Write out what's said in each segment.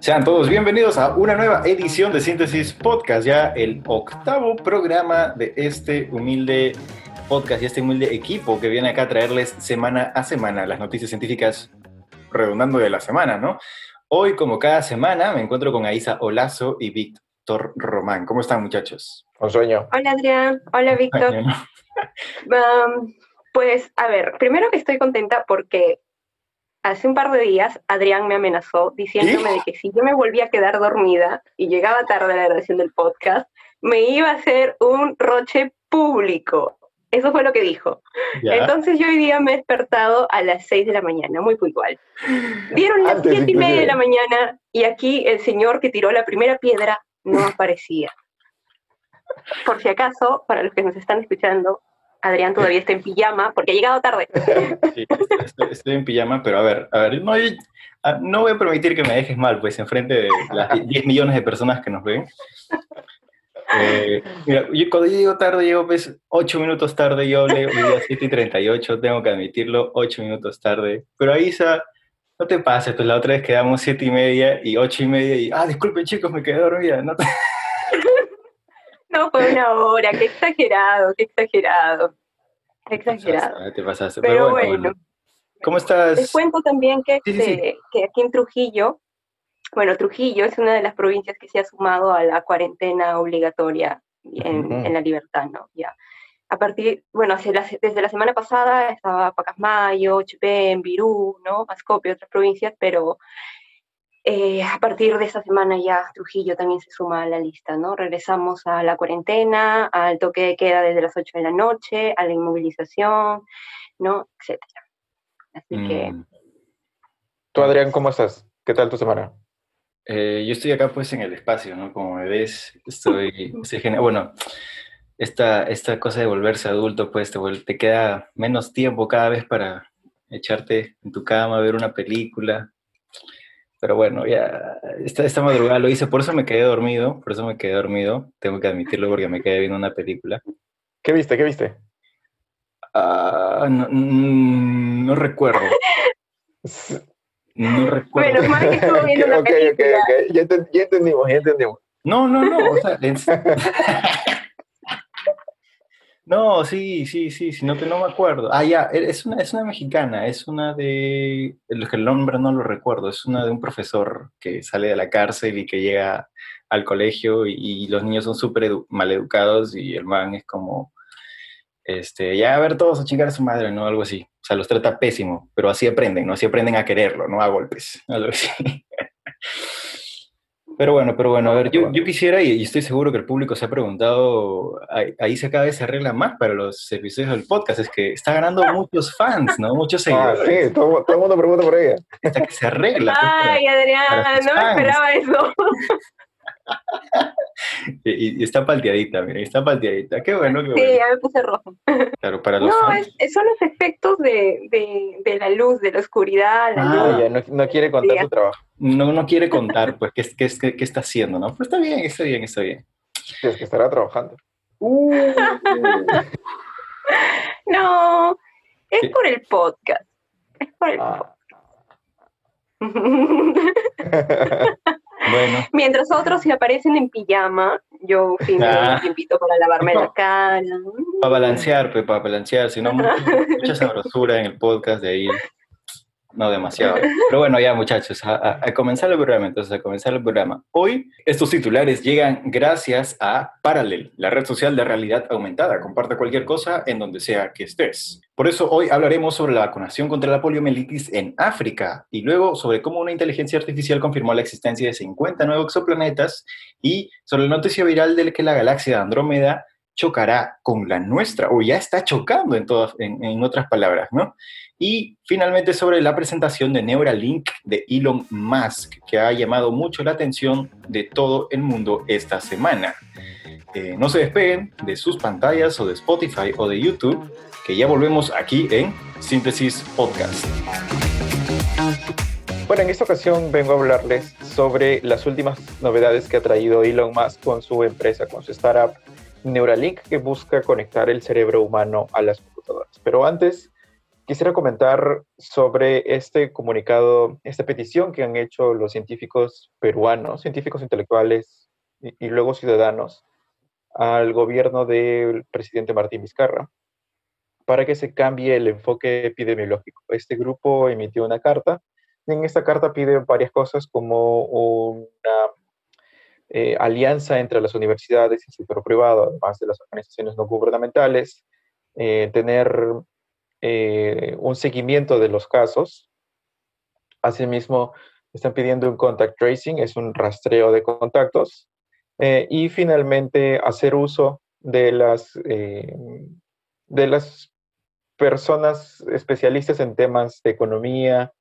Sean todos bienvenidos a una nueva edición de Síntesis Podcast, ya el octavo programa de este humilde podcast y este humilde equipo que viene acá a traerles semana a semana las noticias científicas redundando de la semana, ¿no? Hoy, como cada semana, me encuentro con Aisa Olazo y Víctor Román. ¿Cómo están, muchachos? Un sueño. Hola, Adrián. Hola, Víctor. Um, pues, a ver, primero que estoy contenta porque hace un par de días Adrián me amenazó diciéndome de que si yo me volvía a quedar dormida y llegaba tarde a la grabación del podcast, me iba a hacer un roche público. Eso fue lo que dijo. Entonces yo hoy día me he despertado a las 6 de la mañana, muy puntual. Dieron las 7 y media de la mañana y aquí el señor que tiró la primera piedra no aparecía. Por si acaso, para los que nos están escuchando, Adrián todavía está en pijama porque ha llegado tarde. Estoy, en pijama, pero a ver, a ver, no, voy a permitir que me dejes mal, pues, enfrente de las 10 millones de personas que nos ven. Eh, mira, yo, cuando yo llego tarde, llego pues 8 minutos tarde, yo hablé hoy día 7 y 38, tengo que admitirlo, 8 minutos tarde. Pero ahí, no te pases, pues la otra vez quedamos 7 y media y 8 y media y, ah, disculpen chicos, me quedé dormida. No, no fue una hora, qué exagerado, qué exagerado. exagerado. Te pasaste, Pero, bueno, ¿Cómo estás? Les cuento también que, este, que aquí en Trujillo bueno, Trujillo es una de las provincias que se ha sumado a la cuarentena obligatoria en, la libertad, ¿no? Ya. A partir, bueno, desde la semana pasada estaba Pacasmayo, Chipén, Virú, ¿no? Ascopio, otras provincias, pero eh, a partir de esta semana ya Trujillo también se suma a la lista, ¿no? Regresamos a la cuarentena, al toque de queda desde las 8 de la noche, a la inmovilización, ¿no? Etcétera. Así que... Mm. Tú, Adrián, ¿cómo estás? ¿Qué tal tu semana? Eh, yo estoy acá pues en el espacio, ¿no? Como me ves, estoy, bueno, esta, esta cosa de volverse adulto pues te, te queda menos tiempo cada vez para echarte en tu cama, ver una película. Pero bueno, ya esta, esta madrugada lo hice, por eso me quedé dormido, por eso me quedé dormido, tengo que admitirlo porque me quedé viendo una película. ¿Qué viste? ¿Qué viste? Ah, no, mm, no recuerdo. No recuerdo. Bueno, más que estuvo viendo una película. Ok, ok, ok. Ya, entendimos, ya entendimos. No, no, no. O sea, no, sí, sí, sí, sino que no me acuerdo. Ah, ya, es una, es una mexicana, es una de. El nombre no lo recuerdo, es una de un profesor que sale de la cárcel y que llega al colegio y, los niños son súper mal educados y el man es como. Este, ya a ver todos a chingar a su madre, ¿no? Algo así. O sea, los trata pésimo, pero así aprenden, ¿no? Así aprenden a quererlo, no a golpes. Pero bueno, pero bueno, a ver, yo, yo quisiera, y, estoy seguro que el público se ha preguntado, ahí, se cada vez se arregla más para los episodios del podcast, es que está ganando muchos fans, ¿no? Muchos ah, seguidores. Ah, sí, todo, el mundo pregunta por ella. Hasta que se arregla. Pues, Ay, Adrián, no me esperaba eso. Y, está palteadita, mira, está palteadita. Qué bueno. Qué sí, ya me puse rojo. Claro, para los No, son los efectos de, de, la luz, de la oscuridad. ah, ya, no, quiere contar su trabajo. No, no quiere contar, pues, qué, qué, qué, está haciendo, ¿no? Pero está bien, está bien, está bien. Sí, es que estará trabajando. Uh. no, es por el podcast. Es por el ah. podcast. Bueno. Mientras otros se aparecen en pijama, yo fin ah. un tiempito para lavarme la cara. Para balancear, pues, para balancear, si no, mucha sabrosura en el podcast de ahí. No demasiado. Pero bueno, ya muchachos, a, comenzar el programa, entonces a comenzar el programa. Hoy estos titulares llegan gracias a Parallel, la red social de realidad aumentada. Comparte cualquier cosa en donde sea que estés. Por eso hoy hablaremos sobre la vacunación contra la poliomielitis en África y luego sobre cómo una inteligencia artificial confirmó la existencia de 50 nuevos exoplanetas y sobre la noticia viral de que la galaxia de Andrómeda chocará con la nuestra o ya está chocando en, todas, en, otras palabras, ¿no? Y finalmente sobre la presentación de Neuralink de Elon Musk, que ha llamado mucho la atención de todo el mundo esta semana. Eh, no se despeguen de sus pantallas o de Spotify o de YouTube, que ya volvemos aquí en Síntesis Podcast. Bueno, en esta ocasión vengo a hablarles sobre las últimas novedades que ha traído Elon Musk con su empresa, con su startup Neuralink, que busca conectar el cerebro humano a las computadoras. Pero antes, quisiera comentar sobre este comunicado, esta petición que han hecho los científicos peruanos, científicos intelectuales y, luego ciudadanos, al gobierno del presidente Martín Vizcarra para que se cambie el enfoque epidemiológico. Este grupo emitió una carta y en esta carta pide varias cosas como una eh, alianza entre las universidades y el sector privado, además de las organizaciones no gubernamentales, eh, tener eh, un seguimiento de los casos. Asimismo, están pidiendo un contact tracing, es un rastreo de contactos. y finalmente, hacer uso de las, de las personas especialistas en temas de economía,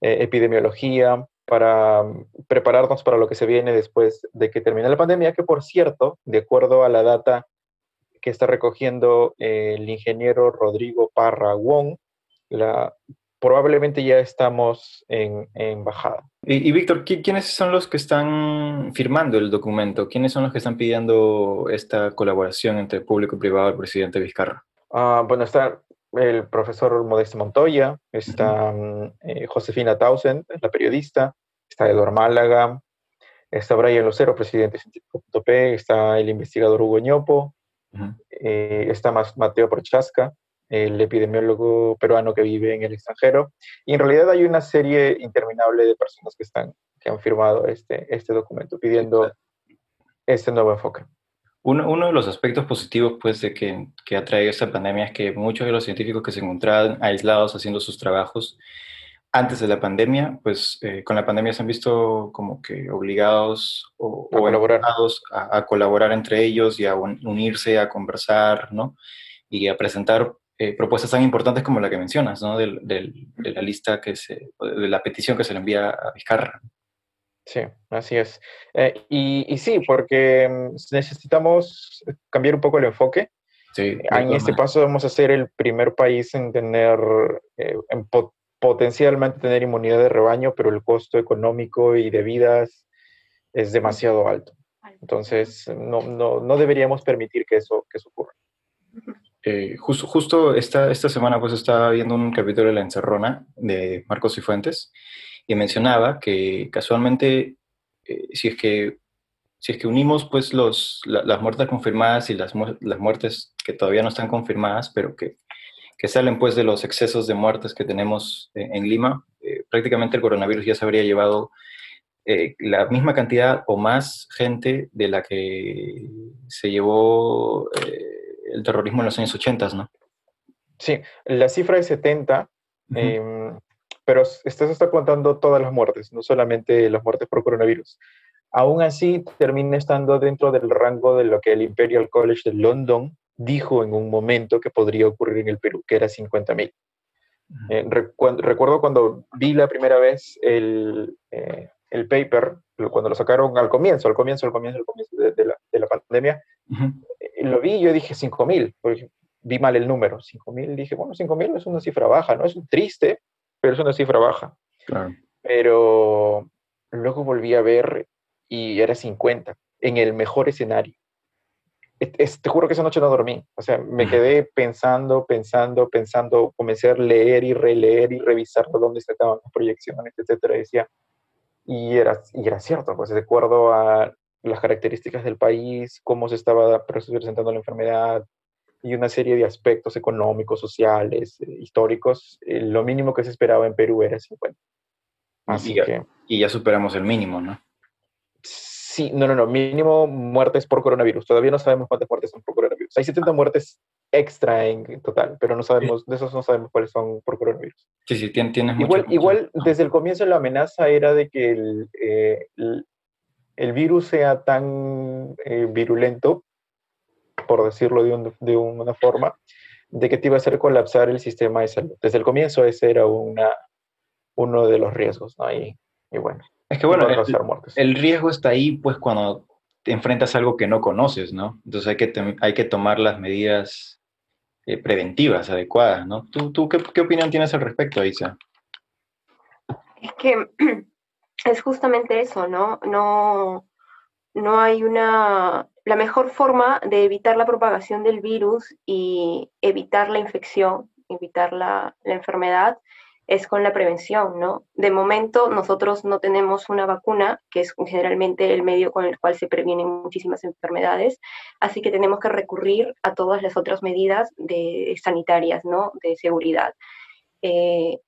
epidemiología, para mm, prepararnos para lo que se viene después de que termine la pandemia, que por cierto, de acuerdo a la data que está recogiendo el ingeniero Rodrigo Parra Wong, la, probablemente ya estamos en, en bajada. Y, Víctor, ¿quiénes son los que están firmando el documento? ¿Quiénes son los que están pidiendo esta colaboración entre público y privado del presidente Vizcarra? Ah, bueno, está el profesor Modesto Montoya, está mm, eh, Josefina Tausend, la periodista, está Eduardo Málaga, está Brian Lucero, presidente de Científico.p, está el investigador Hugo Ñopo, eh, está Mateo Prochaska, el epidemiólogo peruano que vive en el extranjero, y en realidad hay una serie interminable de personas que, están, que han firmado este, este documento pidiendo este nuevo enfoque. Uno, uno, de los aspectos positivos pues, de que, que, ha traído esta pandemia es que muchos de los científicos que se encontraban aislados haciendo sus trabajos antes de la pandemia, pues eh, con la pandemia se han visto como que obligados o, a, colaborar. A, colaborar entre ellos y a unirse, a conversar, ¿no? Y a presentar eh, propuestas tan importantes como la que mencionas, ¿no? de la lista que se, de la petición que se le envía a Vizcarra. Sí, así es. Eh, y, sí, porque mm, necesitamos cambiar un poco el enfoque. Sí, en este paso vamos a ser el primer país en tener, eh, en potencialmente tener inmunidad de rebaño, pero el costo económico y de vidas es demasiado alto. Entonces, no, no, no deberíamos permitir que eso, que eso ocurra. Eh, justo, justo esta, esta semana pues estaba viendo un capítulo de La Encerrona de Marcos y Fuentes y mencionaba que casualmente, eh, si, es que, si es que unimos pues los, las muertes confirmadas y las, las muertes que todavía no están confirmadas, pero que, que salen pues de los excesos de muertes que tenemos en, Lima, eh, prácticamente el coronavirus ya se habría llevado eh, la misma cantidad o más gente de la que se llevó el terrorismo en los años 80, ¿no? Sí, la cifra es 70, pero esto se está contando todas las muertes, no solamente las muertes por coronavirus. Aún así, termina estando dentro del rango de lo que el Imperial College de London dijo en un momento que podría ocurrir en el Perú, que era 50.000. Eh, recuerdo cuando vi la primera vez el, eh, el, paper, cuando lo sacaron al comienzo, al comienzo, al comienzo, al comienzo de, la, de la, pandemia, eh, lo vi y yo dije 5.000, porque vi mal el número, 5.000, dije, bueno, 5.000 es una cifra baja, no es triste, pero es una cifra baja. Pero luego volví a ver y era 50, en el mejor escenario. te juro que esa noche no dormí. O sea, me quedé pensando, pensando, pensando, comencé a leer y releer y revisar dónde estaban las proyecciones, etcétera. Y decía, y era, y era cierto, pues de acuerdo a las características del país, cómo se estaba presentando la enfermedad, y una serie de aspectos económicos, sociales, eh, históricos, eh, lo mínimo que se esperaba en Perú era 50. Así y ya, que... Y ya superamos el mínimo, ¿no? Sí, no, no, no, mínimo muertes por coronavirus. Todavía no sabemos cuántas muertes son por coronavirus. Hay 70 muertes extra en total, pero no sabemos, de esos no sabemos cuáles son por coronavirus. Sí, sí, tienes Igual, igual desde el comienzo la amenaza era de que el, eh, el, virus sea tan virulento por decirlo de, de, una forma, de que te iba a hacer colapsar el sistema de salud. Desde el comienzo ese era una, uno de los riesgos, ¿no? Y, y bueno. Es que bueno, el, riesgo está ahí pues cuando te enfrentas a algo que no conoces, ¿no? Entonces hay que, hay que tomar las medidas eh, preventivas adecuadas, ¿no? ¿Tú, tú qué, qué, opinión tienes al respecto, Isa? Es que es justamente eso, ¿no? No, no hay una la mejor forma de evitar la propagación del virus y evitar la infección evitar la, enfermedad es con la prevención, ¿no? De momento nosotros no tenemos una vacuna, que es generalmente el medio con el cual se previenen muchísimas enfermedades, así que tenemos que recurrir a todas las otras medidas de, sanitarias, ¿no? De seguridad. Eh,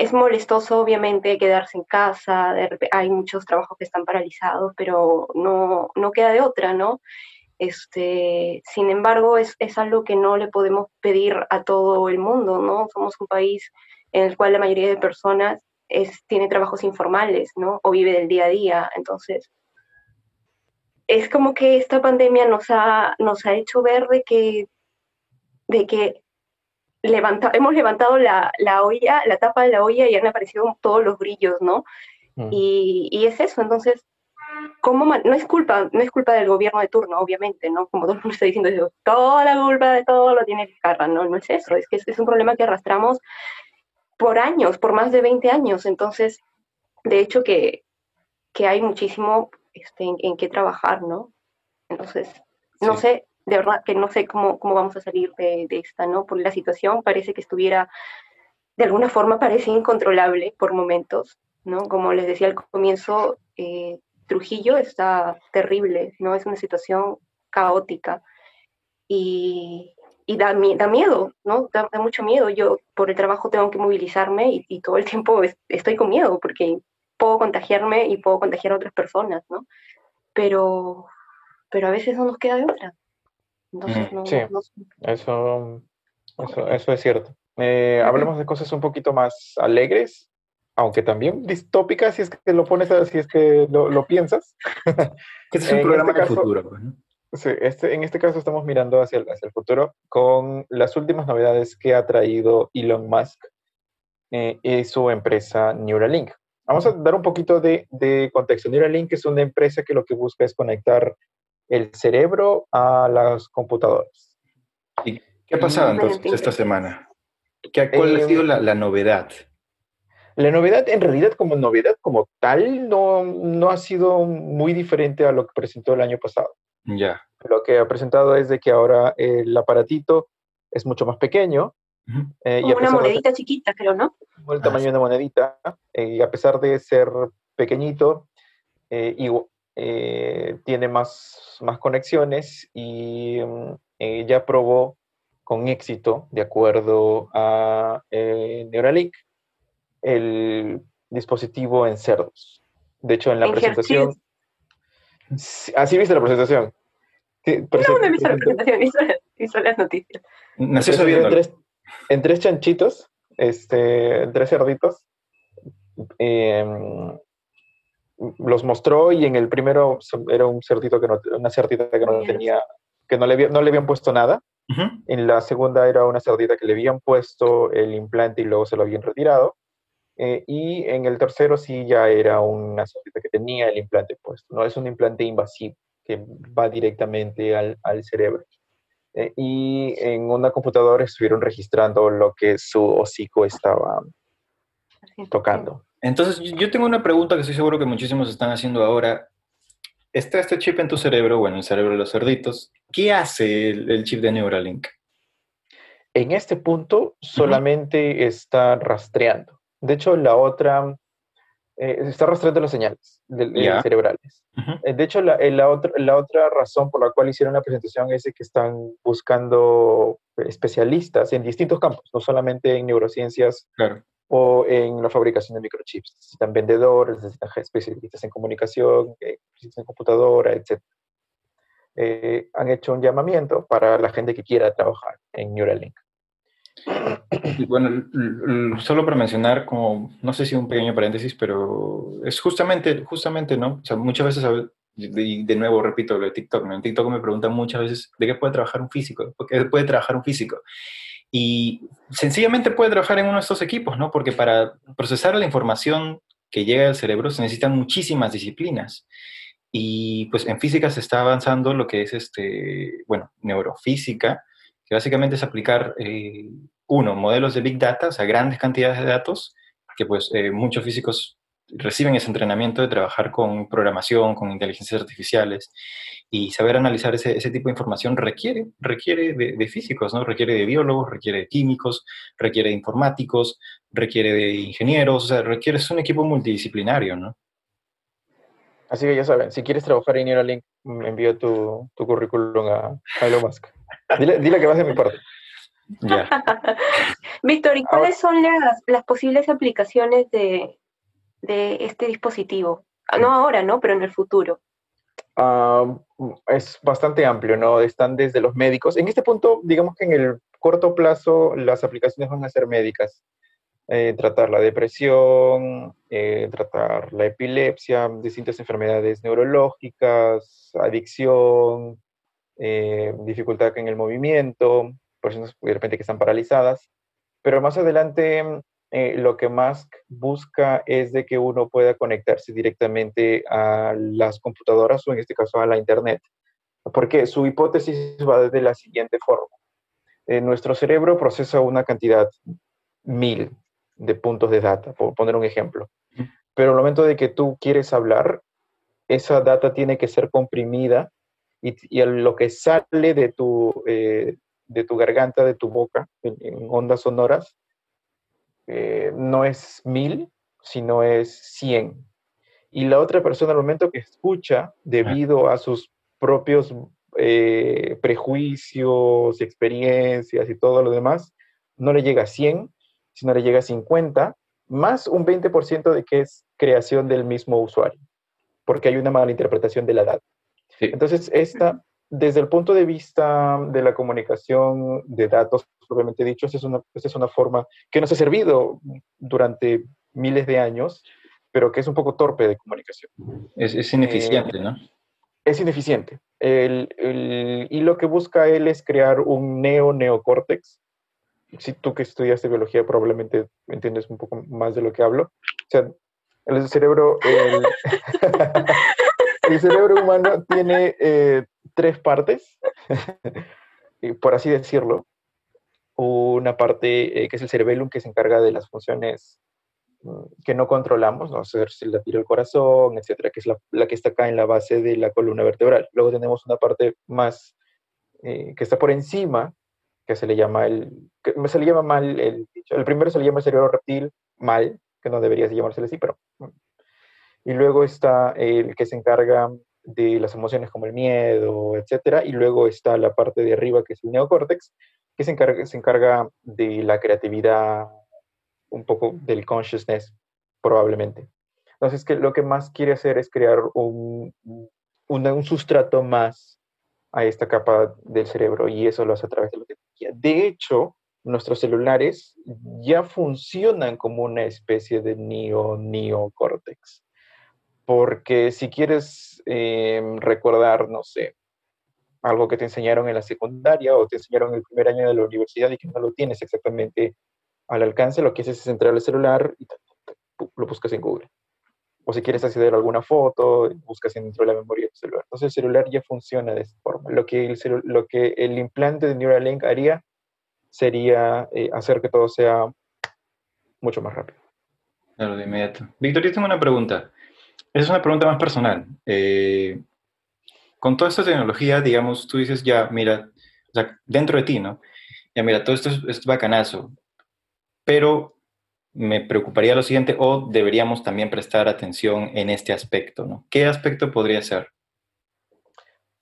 es molestoso, obviamente, quedarse en casa, hay muchos trabajos que están paralizados, pero no, no queda de otra, ¿no? Este, sin embargo, es, es algo que no le podemos pedir a todo el mundo, ¿no? Somos un país en el cual la mayoría de personas es, tiene trabajos informales, ¿no? O vive del día a día. Entonces, es como que esta pandemia nos ha, nos ha hecho ver de que, de que levanta, hemos levantado la, la, olla, la tapa de la olla y han aparecido todos los brillos, ¿no? Mm. Y, y, es eso, entonces, ¿cómo no es culpa, no es culpa del gobierno de turno, obviamente, ¿no? Como todo el mundo está diciendo, toda la culpa de todo lo tiene que cargar, ¿no? No es eso, es que es, es un problema que arrastramos por años, por más de 20 años. Entonces, de hecho que, que hay muchísimo este, en, qué trabajar, ¿no? Entonces, no sé, de verdad que no sé cómo, cómo vamos a salir de, esta, ¿no? Porque la situación parece que estuviera, de alguna forma parece incontrolable por momentos, ¿no? Como les decía al comienzo, eh, Trujillo está terrible, ¿no? Es una situación caótica. Y, y da, da miedo, ¿no? Da, mucho miedo. Yo por el trabajo tengo que movilizarme y, todo el tiempo estoy con miedo porque puedo contagiarme y puedo contagiar a otras personas, ¿no? Pero, pero a veces no nos queda de otra. Entonces, mm, sí, Eso, eso, es cierto. Eh, hablemos de cosas un poquito más alegres, aunque también distópicas si es que lo pones, si es que lo, lo piensas. Este es un programa este de futuro. Pues, ¿no? Sí, este, en este caso estamos mirando hacia el, hacia el futuro con las últimas novedades que ha traído Elon Musk eh, y su empresa Neuralink. Vamos a dar un poquito de, de, contexto. Neuralink es una empresa que lo que busca es conectar el cerebro a las computadoras. ¿Y qué ha pasado entonces esta semana? ¿Qué, ¿Cuál ha sido em, la, la, novedad? La novedad, en realidad, como novedad como tal, no, no ha sido muy diferente a lo que presentó el año pasado. Ya. Lo que ha presentado es de que ahora el aparatito es mucho más pequeño. Eh, Como una monedita chiquita, creo, ¿no? El tamaño de una monedita. Eh, y a pesar de ser pequeñito, eh, y, tiene más, más conexiones y mm, ya probó con éxito, de acuerdo a Neuralink, el dispositivo en cerdos. De hecho, en la presentación... Así viste la presentación. no, no he visto la presentación, hizo, las noticias. en, tres, en tres chanchitos, este, en tres cerditos. Em, los mostró y en el primero era un cerdito que no, una cerdita que no tenía, que no le, no le habían puesto nada. En la segunda era una cerdita que le habían puesto el implante y luego se lo habían retirado. Eh, y en el tercero sí ya era una cerdita que tenía el implante puesto, no es un implante invasivo que va directamente al, al cerebro. Eh, y en una computadora estuvieron registrando lo que su hocico estaba tocando. Entonces, yo tengo una pregunta que estoy seguro que muchísimos están haciendo ahora. Está este chip en tu cerebro, bueno, en el cerebro de los cerditos. ¿Qué hace el, chip de Neuralink? En este punto solamente está rastreando. De hecho, la otra, eh, está rastreando las señales cerebrales. Eh, de hecho, la, eh, la, otra, la otra razón por la cual hicieron la presentación es que están buscando especialistas en distintos campos, no solamente en neurociencias o en la fabricación de microchips. Necesitan vendedores, necesitan especialistas en comunicación, especialistas en computadora, etc. han hecho un llamamiento para la gente que quiera trabajar en Neuralink. Bueno, solo para mencionar, como, no sé si un pequeño paréntesis, pero es justamente, justamente, ¿no? O sea, muchas veces, de, de nuevo, repito, lo de TikTok, ¿no? En TikTok me preguntan muchas veces, ¿de qué puede trabajar un físico? ¿De qué puede trabajar un físico? Y sencillamente puede trabajar en uno de estos equipos, ¿no? Porque para procesar la información que llega al cerebro se necesitan muchísimas disciplinas. Y pues en física se está avanzando lo que es, este, bueno, neurofísica, que básicamente es aplicar, eh, uno, modelos de Big Data, o sea, grandes cantidades de datos, que pues eh, muchos físicos reciben ese entrenamiento de trabajar con programación, con inteligencias artificiales y saber analizar ese, ese tipo de información requiere, requiere de, físicos, ¿no? Requiere de biólogos, requiere de químicos, requiere de informáticos, requiere de ingenieros, o sea, requiere, es un equipo multidisciplinario, ¿no? Así que ya saben, si quieres trabajar en Neuralink, me envío tu, tu currículum a, Elon Musk. Dile, dile que vas de mi parte. Ya. Víctor, ¿y cuáles son las, las posibles aplicaciones de, de este dispositivo? No ahora, ¿no? Pero en el futuro. Ah, es bastante amplio, ¿no? Están desde los médicos. En este punto, digamos que en el corto plazo las aplicaciones van a ser médicas. Eh, tratar la depresión, eh, tratar la epilepsia, distintas enfermedades neurológicas, adicción, eh, dificultad en el movimiento, personas de repente que están paralizadas. Pero más adelante eh, lo que Musk busca es de que uno pueda conectarse directamente a las computadoras o en este caso a la Internet. Porque su hipótesis va de la siguiente forma. Eh, nuestro cerebro procesa una cantidad mil de puntos de data, por poner un ejemplo. Pero al momento de que tú quieres hablar, esa data tiene que ser comprimida y, lo que sale de tu, eh, de tu garganta, de tu boca, en ondas sonoras, eh, no es mil, sino es cien. Y la otra persona al momento que escucha, debido a sus propios eh, prejuicios, experiencias y todo lo demás, no le llega a 100, sino le llega a 50, más un 20% de que es creación del mismo usuario, porque hay una mala interpretación de la edad. Entonces, esta, desde el punto de vista de la comunicación de datos propiamente dicho, esta es, una, es una forma que nos ha servido durante miles de años, pero que es un poco torpe de comunicación. Es, es ineficiente, ¿no? Es ineficiente. El, el, y lo que busca él es crear un neo-neocórtex. Si tú que estudiaste biología probablemente entiendes un poco más de lo que hablo. O sea, el cerebro, el, el cerebro humano tiene eh, tres partes, por así decirlo una parte eh, que es el cerebellum que se encarga de las funciones mm, que no controlamos, ¿no? sé si latido el corazón, etcétera, que es la, que está acá en la base de la columna vertebral. Luego tenemos una parte más eh, que está por encima, que se le llama el, que se le llama mal, el, el primero se le llama el cerebro reptil, mal, que no debería llamársele así, pero... Mm. Y luego está el que se encarga de las emociones como el miedo, etcétera, y luego está la parte de arriba que es el neocórtex, que se encarga, se encarga de la creatividad, un poco del consciousness, probablemente. Entonces, que lo que más quiere hacer es crear un, un, sustrato más a esta capa del cerebro y eso lo hace a través de la tecnología. De hecho, nuestros celulares ya funcionan como una especie de neo neocórtex. Porque si quieres eh, recordar, no sé, algo que te enseñaron en la secundaria o te enseñaron en el primer año de la universidad y que no lo tienes exactamente al alcance, lo que haces es entrar al celular y lo buscas en Google. O si quieres acceder a alguna foto, buscas dentro de la memoria del celular. Entonces el celular ya funciona de esta forma. Lo que el, lo que el implante de Neuralink haría sería eh, hacer que todo sea mucho más rápido. Claro, de inmediato. Víctor, yo tengo una pregunta. Es una pregunta más personal. Eh, con toda esta tecnología, digamos, tú dices, ya, mira, dentro de ti, ¿no? Ya, mira, todo esto es, bacanazo, pero me preocuparía lo siguiente, o deberíamos también prestar atención en este aspecto, ¿no? ¿Qué aspecto podría ser?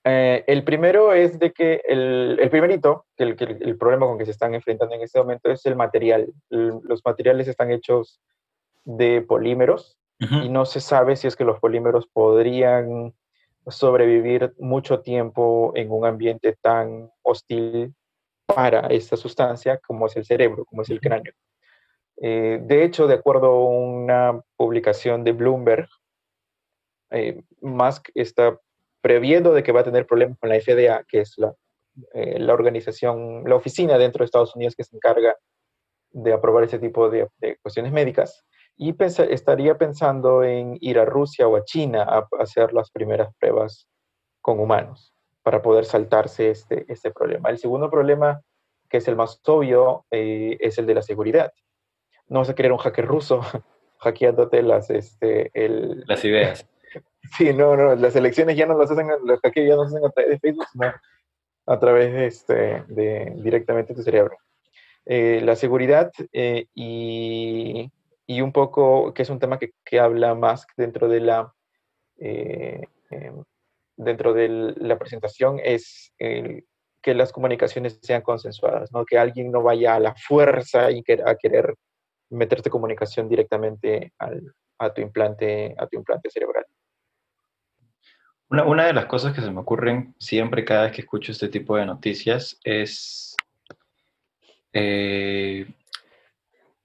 Eh, el primero es de que el, el primerito, que el, el, problema con que se están enfrentando en este momento es el material. los materiales están hechos de polímeros y no se sabe si es que los polímeros podrían sobrevivir mucho tiempo en un ambiente tan hostil para esta sustancia como es el cerebro, como es el cráneo. Eh, de hecho, de acuerdo a una publicación de Bloomberg, eh, Musk está previendo de que va a tener problemas con la FDA, que es la, eh, la organización, la oficina dentro de Estados Unidos que se encarga de aprobar ese tipo de, de cuestiones médicas y estaría pensando en ir a Rusia o a China a hacer las primeras pruebas con humanos para poder saltarse este, este problema. El segundo problema, que es el más obvio, eh, es el de la seguridad. No vas a querer un hacker ruso hackeándote las, este, el... Las ideas. Sí, no, no, las elecciones ya no las hacen, los hackeos ya no se hacen a través de Facebook, sino a través de, este, de directamente tu cerebro. Eh, la seguridad eh, y, y, un poco, que es un tema que, que habla más dentro de la, eh, em, dentro de la presentación, es que las comunicaciones sean consensuadas, ¿no? que alguien no vaya a la fuerza y a querer meterte comunicación directamente al, a, tu implante, a tu implante cerebral. Una, una, de las cosas que se me ocurren siempre cada vez que escucho este tipo de noticias es, eh,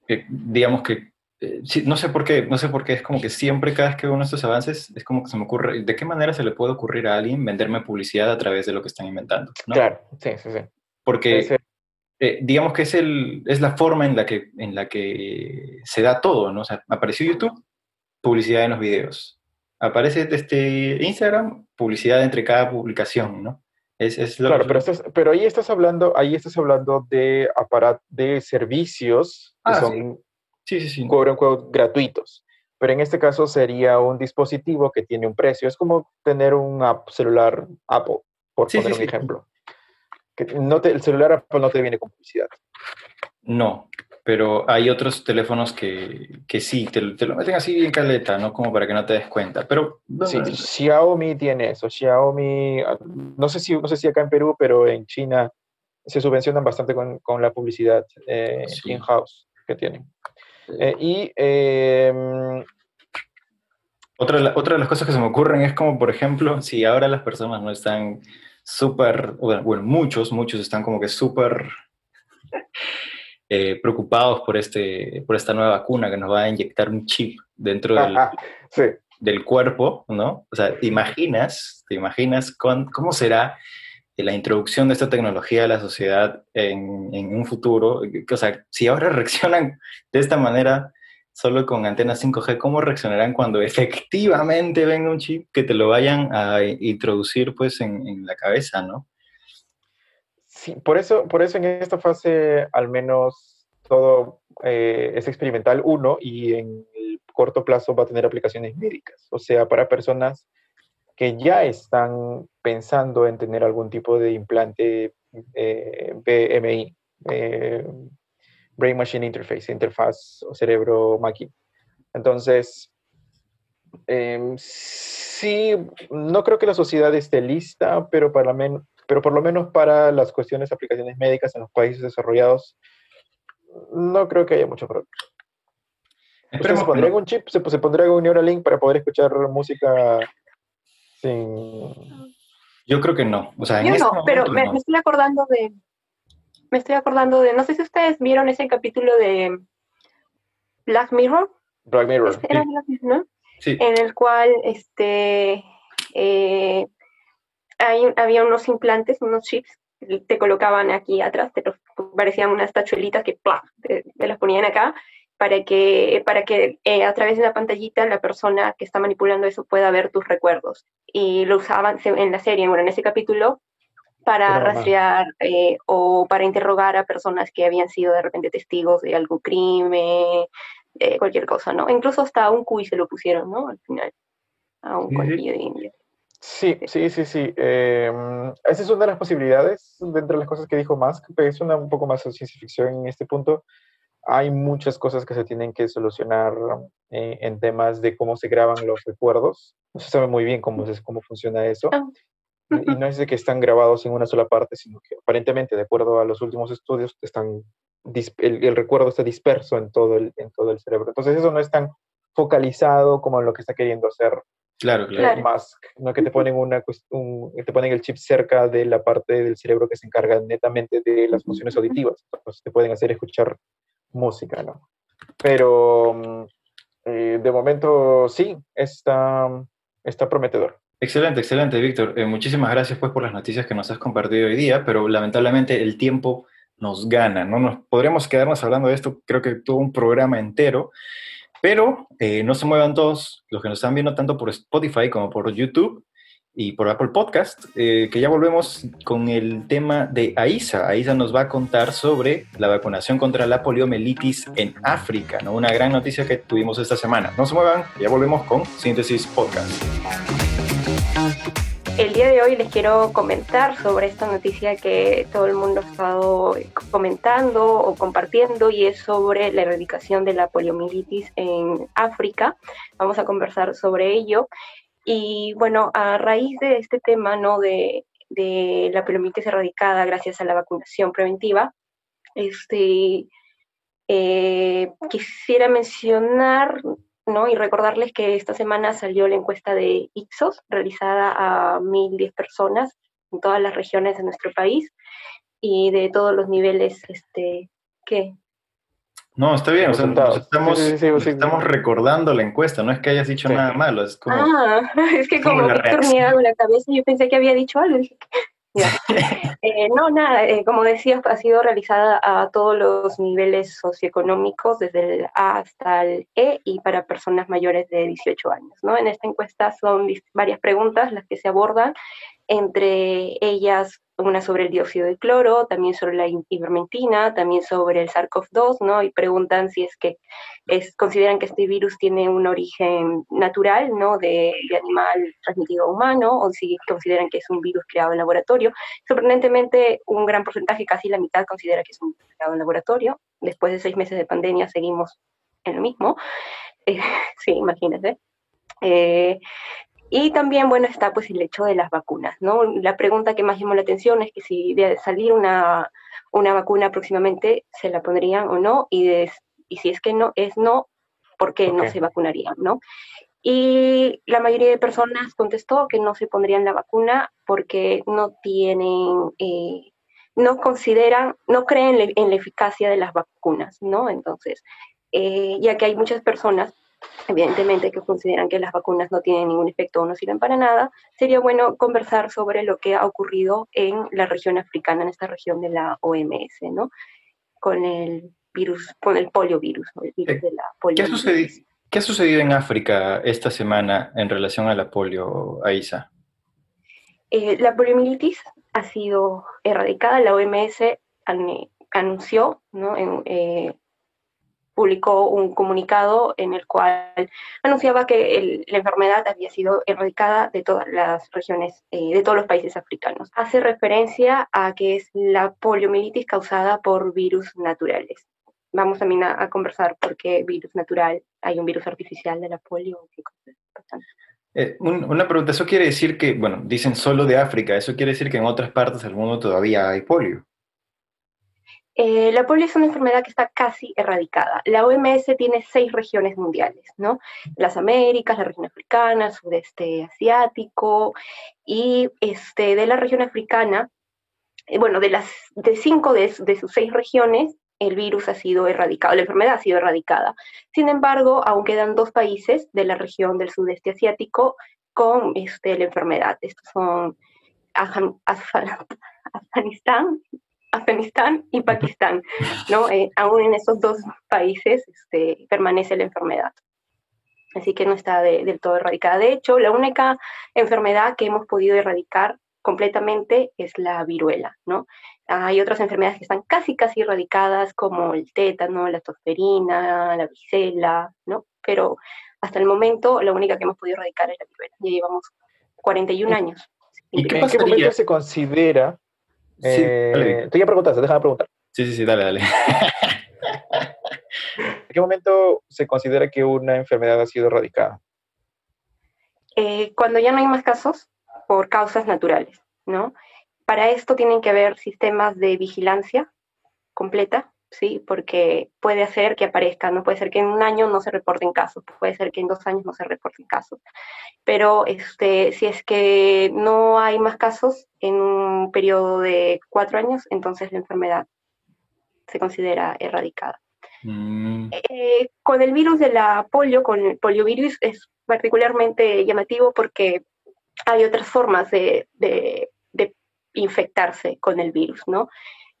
eh, digamos que, eh, no sé por qué, no sé por qué, es como que siempre cada vez que veo uno de estos avances, es como que se me ocurre, ¿de qué manera se le puede ocurrir a alguien venderme publicidad a través de lo que están inventando? Claro, sí, sí, sí. Porque... digamos que es, el, es la forma en la, que, en la que se da todo, ¿no? O sea, apareció YouTube, publicidad en los videos aparece este Instagram, publicidad entre cada publicación, ¿no? Es, es claro, pero, pero ahí estás hablando, ahí estás hablando de aparat de servicios que ah, son sí. Sí, sí, gratuitos. Pero en este caso sería un dispositivo que tiene un precio. Es como tener un celular Apple, por poner un ejemplo. Que no el celular Apple no te viene con publicidad. No, pero hay otros teléfonos que, que sí, te, lo meten así bien caleta, ¿no? Como para que no te des cuenta. Pero sí, Xiaomi tiene eso. Xiaomi, no sé, si, no sé si acá en Perú, pero en China se subvencionan bastante con, con la publicidad eh, in-house que tienen. Eh, y em, otra, otra de las cosas que se me ocurren es como, por ejemplo, si ahora las personas no están súper, bueno, muchos, muchos están como que súper eh, preocupados por, este, por esta nueva vacuna que nos va a inyectar un chip dentro del, del cuerpo, ¿no? O sea, ¿te imaginas, te imaginas cómo será la introducción de esta tecnología a la sociedad en, un futuro? O sea, si ahora reaccionan de esta manera solo con antenas 5G, ¿cómo reaccionarán cuando efectivamente venga un chip que te lo vayan a introducir pues en, en la cabeza, ¿no? Sí, por eso, por eso en esta fase al menos todo eh, es experimental, uno, y en el corto plazo va a tener aplicaciones médicas, o sea, para personas que ya están pensando en tener algún tipo de implante eh, BMI, eh, Brain Machine Interface, interfaz cerebro-máquina. Entonces, em, sí, no creo que la sociedad esté lista, pero para, men pero por lo menos para las cuestiones de aplicaciones médicas en los países desarrollados, no creo que haya mucho problema. ¿Se pondría un chip? ¿Se, ¿Se pondría un Neuralink para poder escuchar música Yo creo que no. O sea, Yo este no, pero me, estoy acordando de... Me estoy acordando de... No sé si ustedes vieron ese capítulo de Black Mirror. Black Mirror. Era Black Mirror, ¿no? Sí. En el cual este, eh, había unos implantes, unos chips, te colocaban aquí atrás, te parecían unas tachuelitas que te, las ponían acá para que, para que eh, a través de la pantallita la persona que está manipulando eso pueda ver tus recuerdos. Y lo usaban en la serie, bueno, en ese capítulo, para rastrear eh, o para interrogar a personas que habían sido de repente testigos de algún crimen, eh, cualquier cosa, ¿no? Incluso hasta a un cuy se lo pusieron, ¿no? Al final, a un conillo de India. Sí, sí, sí, sí. Em, esa es una de las posibilidades, de entre las cosas que dijo Musk, pero es una un poco más de ciencia ficción en este punto. Hay muchas cosas que se tienen que solucionar eh, en temas de cómo se graban los recuerdos. No se sabe muy bien cómo, es, cómo funciona eso. Ah. Y no es de que están grabados en una sola parte, sino que aparentemente, de acuerdo a los últimos estudios, están, el, el recuerdo está disperso en todo, el, en todo el cerebro. Entonces eso no es tan focalizado como lo que está queriendo hacer Claro, claro. Mask, ¿no? Que te ponen, una, te ponen el chip cerca de la parte del cerebro que se encarga netamente de las funciones auditivas. Entonces te pueden hacer escuchar música, ¿no? Pero mm, eh, de momento sí, está, está prometedor. Excelente, excelente, Víctor. Eh, muchísimas gracias pues por las noticias que nos has compartido hoy día, pero lamentablemente el tiempo nos gana, ¿no? Nos, podremos quedarnos hablando de esto, creo que todo un programa entero. Pero eh, no se muevan todos los que nos están viendo tanto por Spotify como por YouTube. Y por Apple Podcast, eh, que ya volvemos con el tema de AISA. AISA nos va a contar sobre la vacunación contra la poliomielitis en África, ¿no? una gran noticia que tuvimos esta semana. No se muevan, ya volvemos con Síntesis Podcast. El día de hoy les quiero comentar sobre esta noticia que todo el mundo ha estado comentando o compartiendo y es sobre la erradicación de la poliomielitis en África. Vamos a conversar sobre ello y bueno, a raíz de este tema, ¿no? De, de la poliomielitis erradicada gracias a la vacunación preventiva, este, eh, quisiera mencionar ¿no? y recordarles que esta semana salió la encuesta de Ipsos, realizada a 1.010 personas en todas las regiones de nuestro país y de todos los niveles este, que no, está bien, o sea, estamos, estamos recordando la encuesta, no es que hayas dicho nada malo, es como... Ah, es que como, Víctor me la cabeza, yo pensé que había dicho algo. Eh, no, nada, eh, como decías, ha sido realizada a todos los niveles socioeconómicos, desde el A hasta el E y para personas mayores de 18 años. ¿no? En esta encuesta son varias preguntas las que se abordan, entre ellas una sobre el dióxido de cloro, también sobre la ivermectina, también sobre el SARS-CoV-2, ¿no? Y preguntan si es que es, consideran que este virus tiene un origen natural, ¿no? De, animal transmitido a humano, o si consideran que es un virus creado en laboratorio. Sorprendentemente, un gran porcentaje, casi la mitad, considera que es un virus creado en laboratorio. Después de seis meses de pandemia, seguimos en lo mismo. Eh, sí, imagínense. Eh, y también, bueno, está pues el hecho de las vacunas, ¿no? La pregunta que más llamó la atención es que si de salir una, una vacuna próximamente, ¿se la pondrían o no? Y, y si es que no, es no, ¿por qué no se vacunarían, no? Y la mayoría de personas contestó que no se pondrían la vacuna porque no tienen, eh, no consideran, no creen en la eficacia de las vacunas, ¿no? Entonces, eh, ya que hay muchas personas evidentemente que consideran que las vacunas no tienen ningún efecto o no sirven para nada, sería bueno conversar sobre lo que ha ocurrido en la región africana, en esta región de la OMS, ¿no? Con el virus, con el poliovirus, el virus eh, de la ¿Qué, ha sucedido, ¿Qué ha sucedido en África esta semana en relación a la polio, Aisa? Eh, la poliomielitis ha sido erradicada, la OMS anunció ¿no? en, eh, publicó un comunicado en el cual anunciaba que la enfermedad había sido erradicada de todas las regiones, eh, de todos los países africanos. Hace referencia a que es la poliomielitis causada por virus naturales. Vamos también a, a conversar por qué virus natural, hay un virus artificial de la polio. Eh, una pregunta, ¿eso quiere decir que, bueno, dicen solo de África, ¿eso quiere decir que en otras partes del mundo todavía hay polio? Eh, la polio es una enfermedad que está casi erradicada. La OMS tiene seis regiones mundiales, ¿no? Las Américas, la región africana, sudeste asiático, y este, de la región africana, eh, bueno, de, las, de cinco de, sus seis regiones, el virus ha sido erradicado, la enfermedad ha sido erradicada. Sin embargo, aún quedan dos países de la región del sudeste asiático con este, la enfermedad. Estos son Afganistán Afganistán y Pakistán, ¿no? Eh, aún en esos dos países este, permanece la enfermedad. Así que no está del todo erradicada. De hecho, la única enfermedad que hemos podido erradicar completamente es la viruela, ¿no? Hay otras enfermedades que están casi, casi erradicadas, como el tétano, la tosferina, la visela, ¿no? Pero hasta el momento, la única que hemos podido erradicar es la viruela. Ya llevamos 41 años. ¿Y qué ¿En qué momento se considera Sí, eh, tú ya preguntaste, déjame preguntar. Sí, sí, sí, dale, dale. ¿En qué momento se considera que una enfermedad ha sido erradicada? Eh, cuando ya no hay más casos por causas naturales, ¿no? Para esto tienen que haber sistemas de vigilancia completa, ¿sí? Porque puede hacer que aparezca, no puede ser que en un año no se reporten casos, puede ser que en dos años no se reporten casos. Pero este, si es que no hay más casos en un periodo de cuatro años, entonces la enfermedad se considera erradicada. Mm. Eh, con el virus de la polio, con el poliovirus, es particularmente llamativo porque hay otras formas de, de, de infectarse con el virus, ¿no?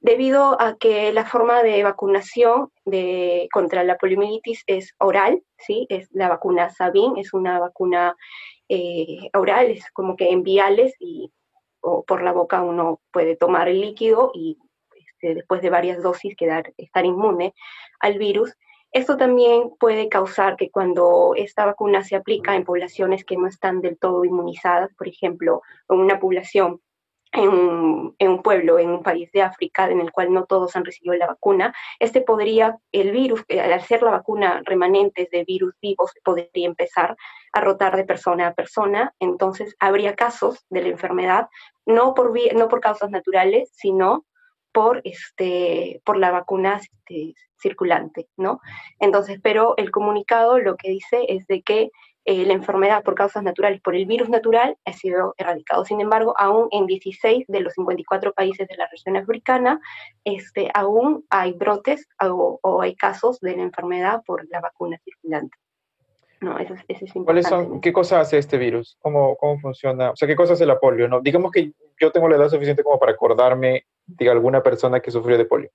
Debido a que la forma de vacunación de, contra la poliomielitis es oral, ¿sí? es la vacuna Sabin, es una vacuna eh, orales, como que en viales y o por la boca uno puede tomar el líquido y este, después de varias dosis quedar, estar inmune al virus. Esto también puede causar que cuando esta vacuna se aplica en poblaciones que no están del todo inmunizadas, por ejemplo, en una población en un, pueblo, en un país de África, en el cual no todos han recibido la vacuna, este podría, el virus, eh, al ser la vacuna remanentes de virus vivos, podría empezar a rotar de persona a persona, entonces habría casos de la enfermedad, no por, no por causas naturales, sino por, este, por la vacuna este, circulante, ¿no? Entonces, pero el comunicado lo que dice es de que eh, la enfermedad por causas naturales, por el virus natural, ha sido erradicado. Sin embargo, aún en 16 de los 54 países de la región africana, este, aún hay brotes o, hay casos de la enfermedad por la vacuna circulante. No, eso, es importante. ¿Cuáles son, ¿Qué cosa hace este virus? ¿Cómo, ¿Cómo funciona? O sea, ¿qué cosa hace la polio? ¿no? Digamos que yo tengo la edad suficiente como para acordarme de alguna persona que sufrió de polio,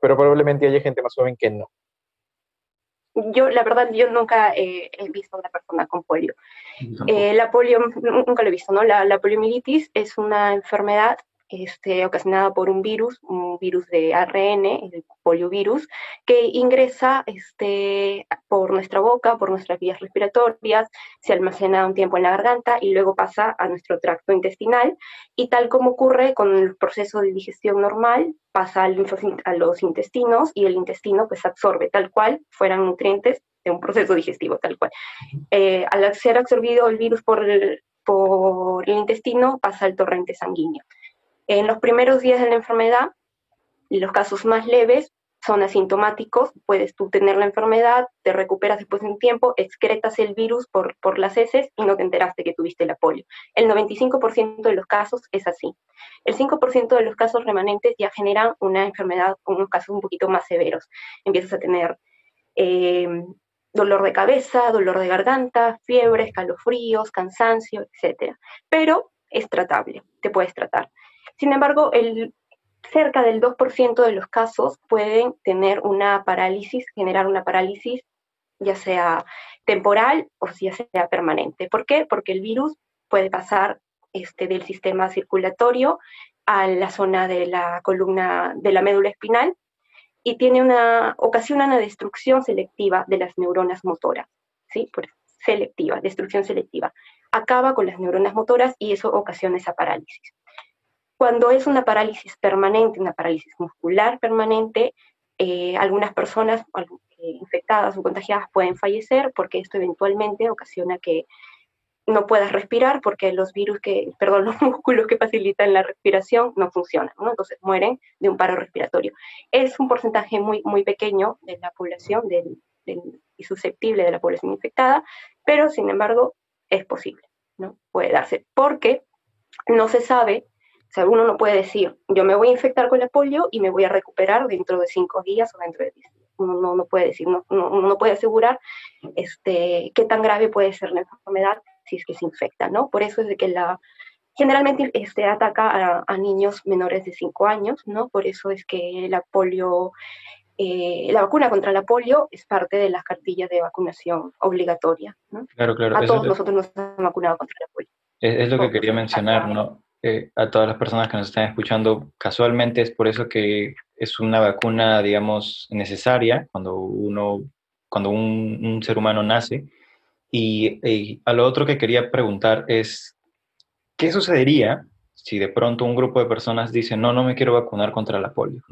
pero probablemente haya gente más joven que no yo, la verdad, yo nunca he visto a una persona con polio. Eh, la polio, nunca lo he visto, ¿no? La, la poliomielitis es una enfermedad este, ocasionada por un virus, un virus de ARN, el poliovirus, que ingresa este, por nuestra boca, por nuestras vías respiratorias, se almacena un tiempo en la garganta y luego pasa a nuestro tracto intestinal. Y tal como ocurre con el proceso de digestión normal, pasa a los intestinos y el intestino pues absorbe tal cual fueran nutrientes de un proceso digestivo tal cual. Eh, al ser absorbido el virus por por el intestino pasa al torrente sanguíneo. En los primeros días de la enfermedad, los casos más leves son asintomáticos, puedes tú tener la enfermedad, te recuperas después de un tiempo, excretas el virus por, por las heces y no te enteraste que tuviste la polio. El 95% de los casos es así. El 5% de los casos remanentes ya generan una enfermedad, unos casos un poquito más severos. Empiezas a tener eh, dolor de cabeza, dolor de garganta, fiebre, escalofríos, cansancio, etc. Pero es tratable, te puedes tratar. Sin embargo, el, cerca del 2% de los casos pueden tener una parálisis, generar una parálisis ya sea temporal o ya sea permanente. ¿Por qué? Porque el virus puede pasar este, del sistema circulatorio a la zona de la columna de la médula espinal y tiene una, ocasiona una destrucción selectiva de las neuronas motoras, ¿sí? selectiva, destrucción selectiva. Acaba con las neuronas motoras y eso ocasiona esa parálisis. Cuando es una parálisis permanente, una parálisis muscular permanente, eh, algunas personas infectadas o contagiadas pueden fallecer porque esto eventualmente ocasiona que no puedas respirar porque los virus que, perdón, los músculos que facilitan la respiración no funcionan, entonces mueren de un paro respiratorio. Es un porcentaje muy, muy pequeño de la población y susceptible de la población infectada, pero sin embargo es posible, ¿no? Puede darse porque no se sabe o sea, uno no puede decir, yo me voy a infectar con la polio y me voy a recuperar dentro de cinco días o dentro de diez días. Uno no, puede decir, no, no, puede asegurar este, qué tan grave puede ser la enfermedad si es que se infecta, ¿no? Por eso es de que la, generalmente este, ataca a, niños menores de cinco años, ¿no? Por eso es que la polio, eh, la vacuna contra la polio es parte de las cartillas de vacunación obligatoria, ¿no? Claro, claro. A todos nosotros nos han vacunado contra la polio. Es, lo que quería mencionar, ¿no? A todas las personas que nos están escuchando, casualmente es por eso que es una vacuna, digamos, necesaria cuando uno, cuando un, ser humano nace. Y, a lo otro que quería preguntar es, ¿qué sucedería si de pronto un grupo de personas dice, no, no me quiero vacunar contra la polio?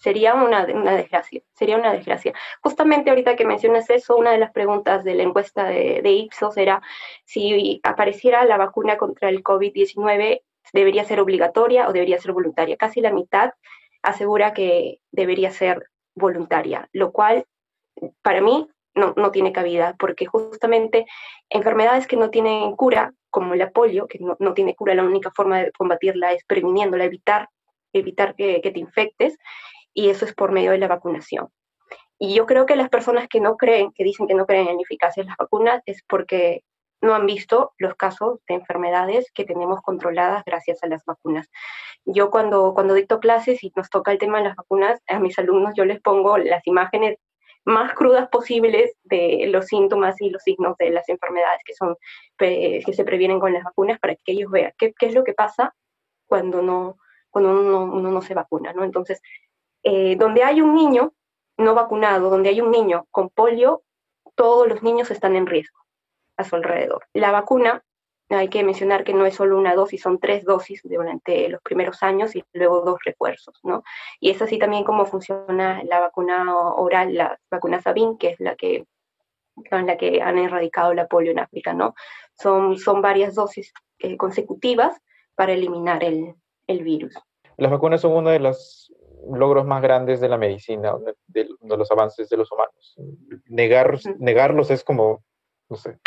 Sería una, desgracia, sería una desgracia. Justamente ahorita que mencionas eso, una de las preguntas de la encuesta de, Ipsos era si apareciera la vacuna contra el COVID-19, ¿debería ser obligatoria o debería ser voluntaria? Casi la mitad asegura que debería ser voluntaria, lo cual para mí no, tiene cabida, porque justamente enfermedades que no tienen cura, como la polio, que no, tiene cura, la única forma de combatirla es previniéndola, evitar, evitar que, que te infectes, y eso es por medio de la vacunación. Y yo creo que las personas que no creen, que dicen que no creen en la eficacia de las vacunas, es porque no han visto los casos de enfermedades que tenemos controladas gracias a las vacunas. Yo cuando, cuando dicto clases y nos toca el tema de las vacunas, a mis alumnos yo les pongo las imágenes más crudas posibles de los síntomas y los signos de las enfermedades que, son, que se previenen con las vacunas para que ellos vean qué, qué es lo que pasa cuando, no, cuando uno, no se vacuna, ¿no? Entonces, eh, donde hay un niño no vacunado, donde hay un niño con polio, todos los niños están en riesgo a su alrededor. La vacuna, hay que mencionar que no es solo una dosis, son tres dosis durante los primeros años y luego dos refuerzos, ¿no? Y es así también como funciona la vacuna oral, la vacuna Sabin, que es la que con la que han erradicado la polio en África, ¿no? Son, son varias dosis eh, consecutivas para eliminar el, el virus. Las vacunas son uno de los logros más grandes de la medicina, de, de los avances de los humanos. Negar, negarlos es como, no sé,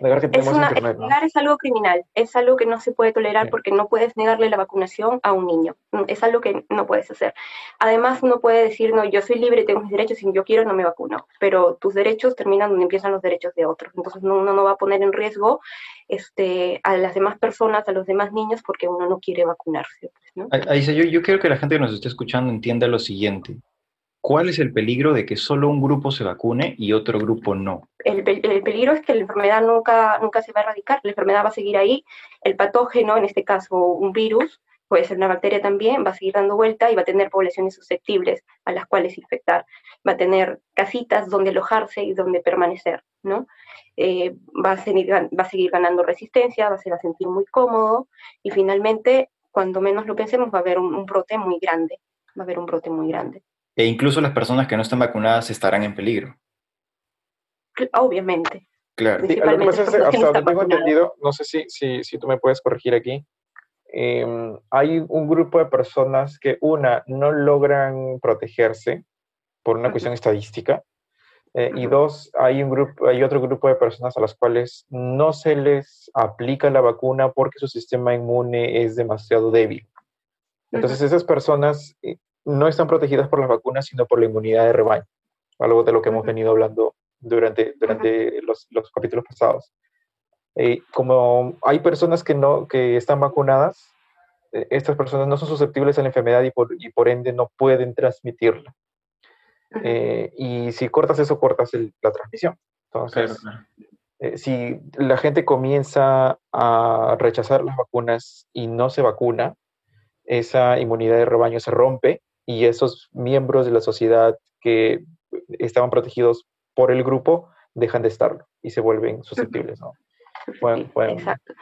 Negar que tenemos es internet, Negar es algo criminal, es algo que no se puede tolerar porque no puedes negarle la vacunación a un niño, mm, es algo que no puedes hacer. Además, uno puede decir, no, yo soy libre, tengo mis derechos, y yo quiero no me vacuno, pero tus derechos terminan donde empiezan los derechos de otros. Entonces, uno no va a poner en riesgo este, a las demás personas, a los demás niños, porque uno no quiere vacunarse. Pues, ¿no? Ahí, yo, yo quiero que la gente que nos esté escuchando entienda lo siguiente. ¿Cuál es el peligro de que solo un grupo se vacune y otro grupo no? El, peligro es que la enfermedad nunca, nunca se va a erradicar, la enfermedad va a seguir ahí, el patógeno, en este caso un virus, puede ser una bacteria también, va a seguir dando vuelta y va a tener poblaciones susceptibles a las cuales infectar, va a tener casitas donde alojarse y donde permanecer, ¿no? Eh, va, a seguir, ganando resistencia, va a se va a sentir muy cómodo y finalmente, cuando menos lo pensemos, va a haber un brote muy grande, va a haber un brote muy grande. E incluso las personas que no están vacunadas estarán en peligro. Obviamente. Claro. lo que pasa es, hasta donde tengo entendido, no sé si, si, si, tú me puedes corregir aquí, em, hay un grupo de personas que, una, no logran protegerse por una cuestión estadística, eh, y dos, hay, un grupo, hay otro grupo de personas a las cuales no se les aplica la vacuna porque su sistema inmune es demasiado débil. Entonces, esas personas eh, no están protegidas por las vacunas, sino por la inmunidad de rebaño, algo de lo que hemos venido hablando durante, durante los, los capítulos pasados. Eh, como hay personas que, no, que están vacunadas, eh, estas personas no son susceptibles a la enfermedad y por, y por ende no pueden transmitirla. Eh, y si cortas eso, cortas la transmisión. Entonces, si la gente comienza a rechazar las vacunas y no se vacuna, esa inmunidad de rebaño se rompe y esos miembros de la sociedad que estaban protegidos por el grupo dejan de estarlo y se vuelven susceptibles, ¿no? Exacto.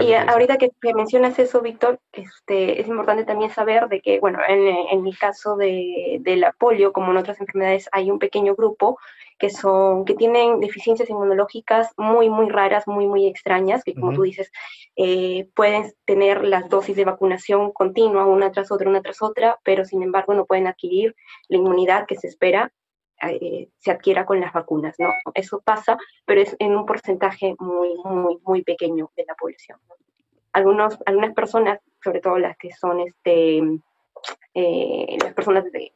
Y ahorita que, mencionas eso, Víctor, este, es importante también saber de que, bueno, en, en el caso de, del polio, como en otras enfermedades, hay un pequeño grupo que, son, que tienen deficiencias inmunológicas muy, muy raras, muy, muy extrañas, que como tú dices, eh, pueden tener las dosis de vacunación continua, una tras otra, una tras otra, pero sin embargo no pueden adquirir la inmunidad que se espera eh, se adquiera con las vacunas, ¿no? Eso pasa, pero es en un porcentaje muy, muy, muy pequeño de la población. Algunos, algunas personas, sobre todo las que son este, eh, las personas de,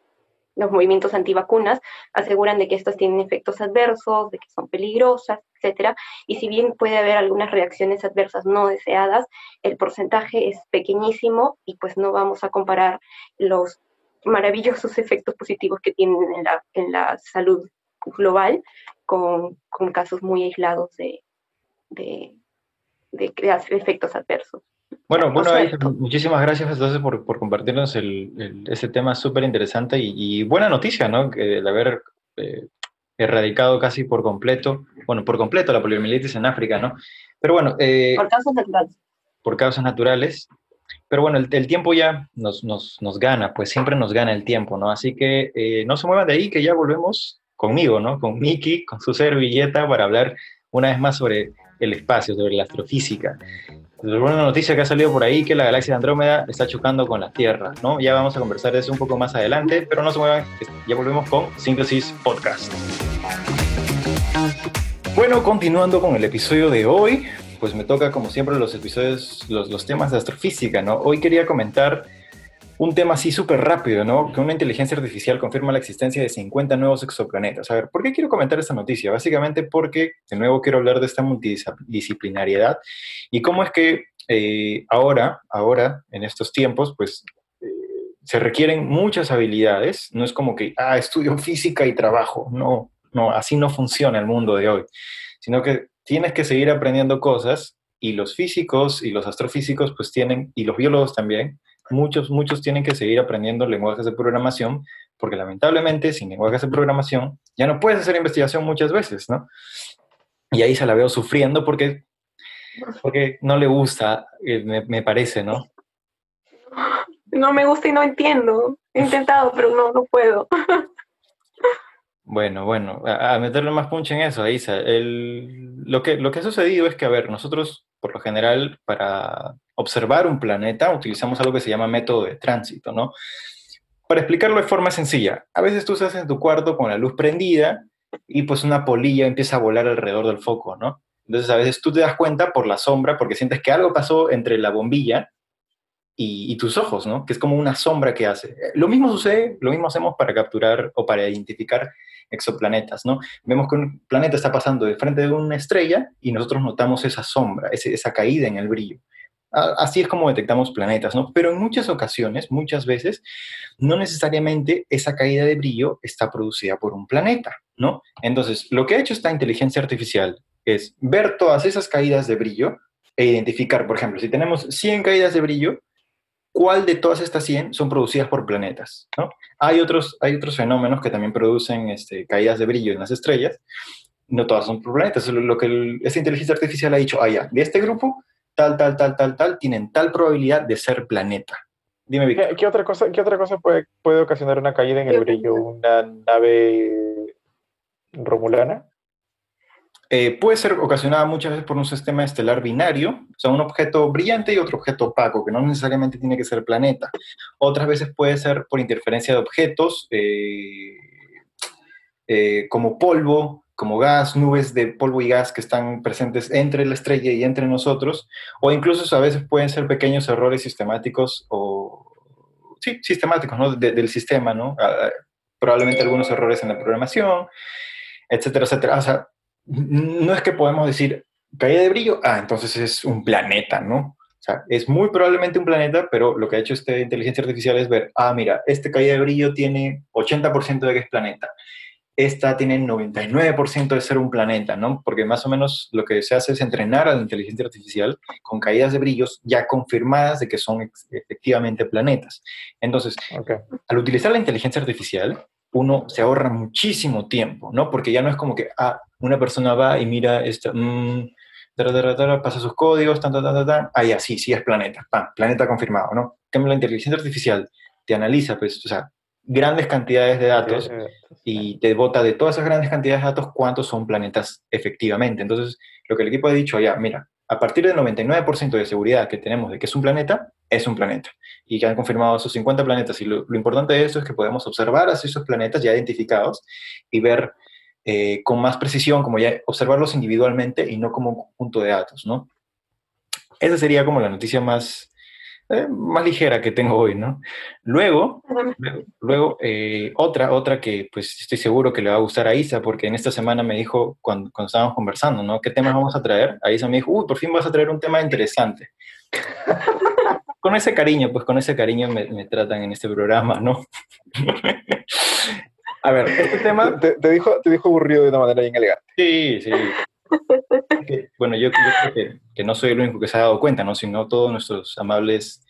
los movimientos antivacunas aseguran de que estas tienen efectos adversos, de que son peligrosas, etcétera. Y si bien puede haber algunas reacciones adversas no deseadas, el porcentaje es pequeñísimo y pues no vamos a comparar los maravillosos efectos positivos que tienen en la, en la salud global con, con, casos muy aislados de, de, de efectos adversos. Bueno, bueno, muchísimas gracias entonces por, por compartirnos el, ese tema súper interesante y, buena noticia, ¿no? El haber eh, erradicado casi por completo, bueno, por completo la poliomielitis en África, ¿no? Pero bueno... Eh, por causas naturales. Por causas naturales. Pero bueno, el, el tiempo ya nos, nos, nos, gana, pues siempre nos gana el tiempo, ¿no? Así que eh, no se muevan de ahí, que ya volvemos conmigo, ¿no? Con Miki, con su servilleta, para hablar una vez más sobre el espacio, sobre la astrofísica una noticia que ha salido por ahí que la galaxia de Andrómeda está chocando con la Tierra, ¿no? Ya vamos a conversar de eso un poco más adelante, pero no se muevan, ya volvemos con Síntesis Podcast. Bueno, continuando con el episodio de hoy, pues me toca como siempre los episodios, los, los temas de astrofísica, ¿no? Hoy quería comentar un tema así súper rápido, ¿no? Que una inteligencia artificial confirma la existencia de 50 nuevos exoplanetas. A ver, ¿por qué quiero comentar esta noticia? Básicamente porque, de nuevo, quiero hablar de esta multidisciplinariedad y cómo es que eh, ahora, ahora, en estos tiempos, pues eh, se requieren muchas habilidades, no es como que, ah, estudio física y trabajo, no, no, así no funciona el mundo de hoy, sino que tienes que seguir aprendiendo cosas y los físicos y los astrofísicos pues tienen, y los biólogos también, muchos, muchos tienen que seguir aprendiendo lenguajes de programación, porque lamentablemente sin lenguajes de programación ya no puedes hacer investigación muchas veces, ¿no? Y ahí se la veo sufriendo porque, porque no le gusta, eh, me, parece, ¿no? No me gusta y no entiendo. He intentado, pero no, no puedo. Bueno, bueno, a, meterle más punch en eso, Isa. El, lo, que, lo que ha sucedido es que, a ver, nosotros, por lo general, para observar un planeta, utilizamos algo que se llama método de tránsito, ¿no? Para explicarlo de forma sencilla, a veces tú estás en tu cuarto con la luz prendida y pues una polilla empieza a volar alrededor del foco, ¿no? Entonces a veces tú te das cuenta por la sombra, porque sientes que algo pasó entre la bombilla y, tus ojos, ¿no? Que es como una sombra que hace. Lo mismo sucede, lo mismo hacemos para capturar o para identificar exoplanetas, ¿no? Vemos que un planeta está pasando de frente de una estrella y nosotros notamos esa sombra, esa caída en el brillo. Así es como detectamos planetas, ¿no? Pero en muchas ocasiones, muchas veces, no necesariamente esa caída de brillo está producida por un planeta, ¿no? Entonces, lo que ha hecho esta inteligencia artificial es ver todas esas caídas de brillo e identificar, por ejemplo, si tenemos 100 caídas de brillo, ¿cuál de todas estas 100 son producidas por planetas? ¿no? Hay, otros, hay otros fenómenos que también producen este, caídas de brillo en las estrellas, no todas son por planetas. Lo, que esta inteligencia artificial ha dicho, ah, de este grupo tal, tal, tal, tal, tal, tienen tal probabilidad de ser planeta. Dime, Víctor. ¿Qué, otra cosa, qué otra cosa puede, puede ocasionar una caída en el brillo? ¿Una nave romulana? Eh, puede ser ocasionada muchas veces por un sistema estelar binario, o sea, un objeto brillante y otro objeto opaco, que no necesariamente tiene que ser planeta. Otras veces puede ser por interferencia de objetos, eh, eh, como polvo, como gas, nubes de polvo y gas que están presentes entre la estrella y entre nosotros, o incluso a veces pueden ser pequeños errores sistemáticos o, sí, sistemáticos, ¿no? del sistema, ¿no? probablemente algunos errores en la programación, etcétera, etcétera. O sea, no es que podemos decir, caída de brillo, ah, entonces es un planeta, ¿no? O sea, es muy probablemente un planeta, pero lo que ha hecho esta inteligencia artificial es ver, ah, mira, este caída de brillo tiene 80% de que es planeta esta tiene 99% de ser un planeta, ¿no? Porque más o menos lo que se hace es entrenar a la inteligencia artificial con caídas de brillos ya confirmadas de que son efectivamente planetas. Entonces, al utilizar la inteligencia artificial, uno se ahorra muchísimo tiempo, ¿no? Porque ya no es como que, ah, una persona va y mira esto, mmm, pasa sus códigos, tan, tan, tan, tan, ah, ya, sí, sí es planeta, planeta confirmado, ¿no? En la inteligencia artificial te analiza, pues, o sea, grandes cantidades de datos y te vota de todas esas grandes cantidades de datos cuántos son planetas efectivamente. Entonces, lo que el equipo ha dicho ya, mira, a partir del 99% de seguridad que tenemos de que es un planeta, es un planeta. Y que han confirmado esos 50 planetas. Y lo, importante de eso es que podemos observar a esos planetas ya identificados y ver eh, con más precisión, como ya observarlos individualmente y no como un conjunto de datos, ¿no? Esa sería como la noticia más, eh, más ligera que tengo hoy, ¿no? Luego, luego eh, otra, otra que pues estoy seguro que le va a gustar a Isa, porque en esta semana me dijo, cuando, cuando estábamos conversando, ¿no? ¿Qué temas vamos a traer? A Isa me dijo, uy, por fin vas a traer un tema interesante. con ese cariño, pues con ese cariño me, me tratan en este programa, ¿no? a ver, este tema... Te, te, dijo, te dijo aburrido de una manera bien elegante. Sí, sí bueno, yo, creo que, no soy el único que se ha dado cuenta, ¿no? sino todos nuestros amables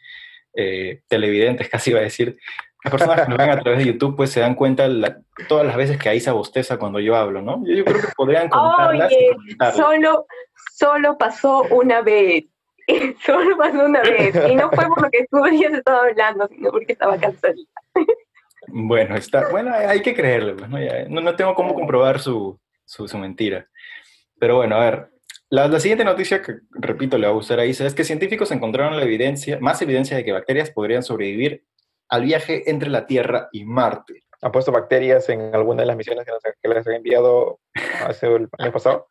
eh, televidentes, casi iba a decir, las personas que nos ven a través de YouTube, pues se dan cuenta todas las veces que Aisa bosteza cuando yo hablo, ¿no? Yo, creo que podrían contarlas Oye, solo, solo pasó una vez. solo pasó una vez. Y no fue por lo que tú habías estado hablando, sino porque estaba cansada. Bueno, está, bueno, hay que creerle, pues, ¿no? no, tengo cómo comprobar su, su, su mentira. Pero bueno, a ver, la, siguiente noticia que, repito, le va a gustar a Isa es que científicos encontraron la evidencia, más evidencia de que bacterias podrían sobrevivir al viaje entre la Tierra y Marte. ¿Han puesto bacterias en alguna de las misiones que, les han enviado hace el año pasado?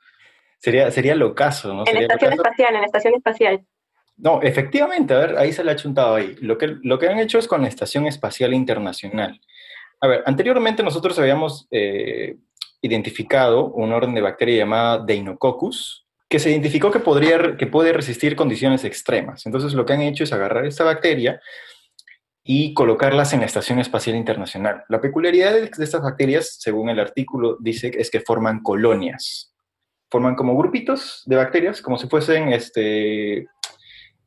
Sería, sería lo caso, ¿no? En la estación espacial, en la estación espacial. No, efectivamente, a ver, ahí se le ha chuntado ahí. Lo que, lo que han hecho es con la Estación Espacial Internacional. A ver, anteriormente nosotros habíamos eh, identificado un orden de bacteria llamada Deinococcus, que se identificó que, podría, que puede resistir condiciones extremas. Entonces lo que han hecho es agarrar esta bacteria y colocarlas en la Estación Espacial Internacional. La peculiaridad de, estas bacterias, según el artículo, dice es que forman colonias. Forman como grupitos de bacterias, como si fuesen este,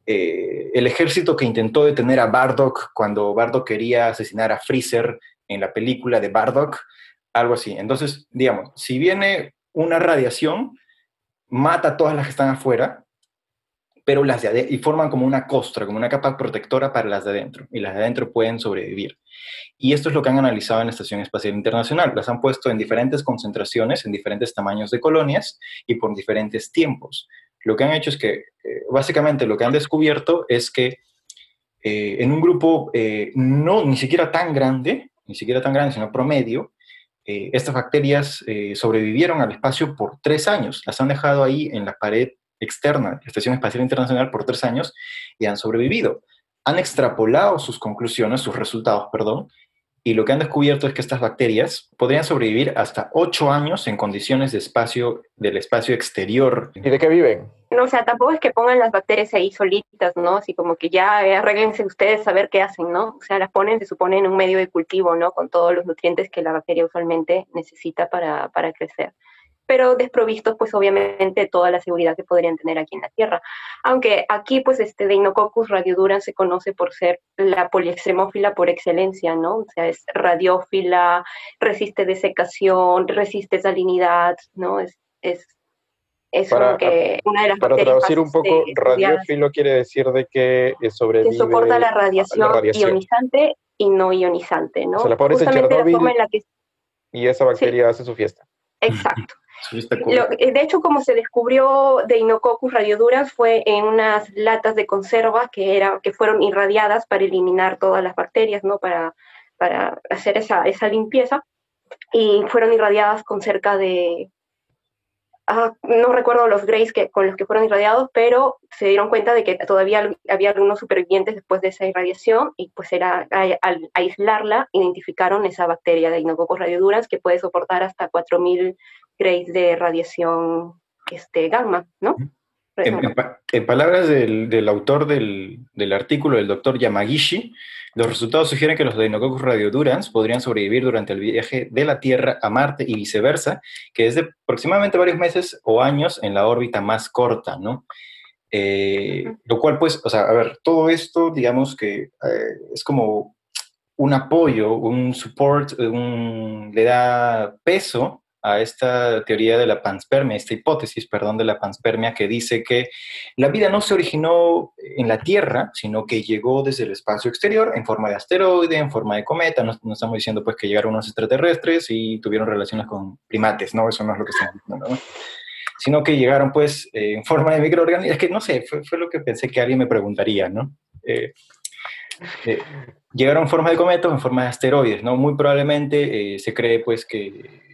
eh, el ejército que intentó detener a Bardock cuando Bardock quería asesinar a Freezer en la película de Bardock, algo así. Entonces, digamos, si viene una radiación, mata a todas las que están afuera, pero las de y forman como una costra, como una capa protectora para las de adentro, y las de adentro pueden sobrevivir. Y esto es lo que han analizado en la Estación Espacial Internacional. Las han puesto en diferentes concentraciones, en diferentes tamaños de colonias y por diferentes tiempos. Lo que han hecho es que, eh, básicamente, lo que han descubierto es que eh, en un grupo eh, no ni siquiera tan grande, ni siquiera tan grande, sino promedio, estas bacterias sobrevivieron al espacio por tres años. Las han dejado ahí en la pared externa de la Estación Espacial Internacional por tres años y han sobrevivido. Han extrapolado sus conclusiones, sus resultados, perdón, y lo que han descubierto es que estas bacterias podrían sobrevivir hasta ocho años en condiciones de espacio, del espacio exterior. ¿Y de qué viven? No, o sea, tampoco es que pongan las bacterias ahí solitas, ¿no? Así como que ya eh, arreglense ustedes a ver qué hacen, ¿no? O sea, las ponen, se supone, en un medio de cultivo, ¿no? Con todos los nutrientes que la bacteria usualmente necesita para, para crecer pero desprovistos pues obviamente toda la seguridad que podrían tener aquí en la Tierra. Aunque aquí pues este Deinococcus radiodurans se conoce por ser la poliextremófila por excelencia, ¿no? O sea, es radiófila, resiste desecación, resiste salinidad, ¿no? Es, es, es para, que una de las Para traducir un poco, radiófilo quiere decir de que sobrevive... Que soporta la radiación, ionizante y no ionizante, ¿no? O sea, la Justamente la forma en la que... Y esa bacteria hace su fiesta. Exacto. De hecho, como se descubrió de Inococcus radioduras fue en unas latas de conserva que, era, que fueron irradiadas para eliminar todas las bacterias, ¿no? Para, para hacer esa, esa limpieza. Y fueron irradiadas con cerca de, no recuerdo los grays que, con los que fueron irradiados, pero se dieron cuenta de que todavía había algunos supervivientes después de esa irradiación y pues era al aislarla identificaron esa bacteria de Inococcus radioduras que puede soportar hasta 4000 grays de radiación este, gamma, ¿no? En, palabras del, autor del, artículo, el doctor Yamagishi, los resultados sugieren que los Deinococcus radiodurans podrían sobrevivir durante el viaje de la Tierra a Marte y viceversa, que es de aproximadamente varios meses o años en la órbita más corta, ¿no? Eh, lo cual, pues, o sea, a ver, todo esto, digamos que eh, es como un apoyo, un support, un, le da peso a esta teoría de la panspermia, esta hipótesis, perdón, de la panspermia que dice que la vida no se originó en la Tierra, sino que llegó desde el espacio exterior en forma de asteroide, en forma de cometa. No, estamos diciendo pues que llegaron unos extraterrestres y tuvieron relaciones con primates, ¿no? Eso no es lo que estamos diciendo, ¿no? Sino que llegaron pues eh, en forma de microorganismos. Es que no sé, fue, lo que pensé que alguien me preguntaría, ¿no? Eh, eh, llegaron en forma de cometa o en forma de asteroides, ¿no? Muy probablemente se cree pues que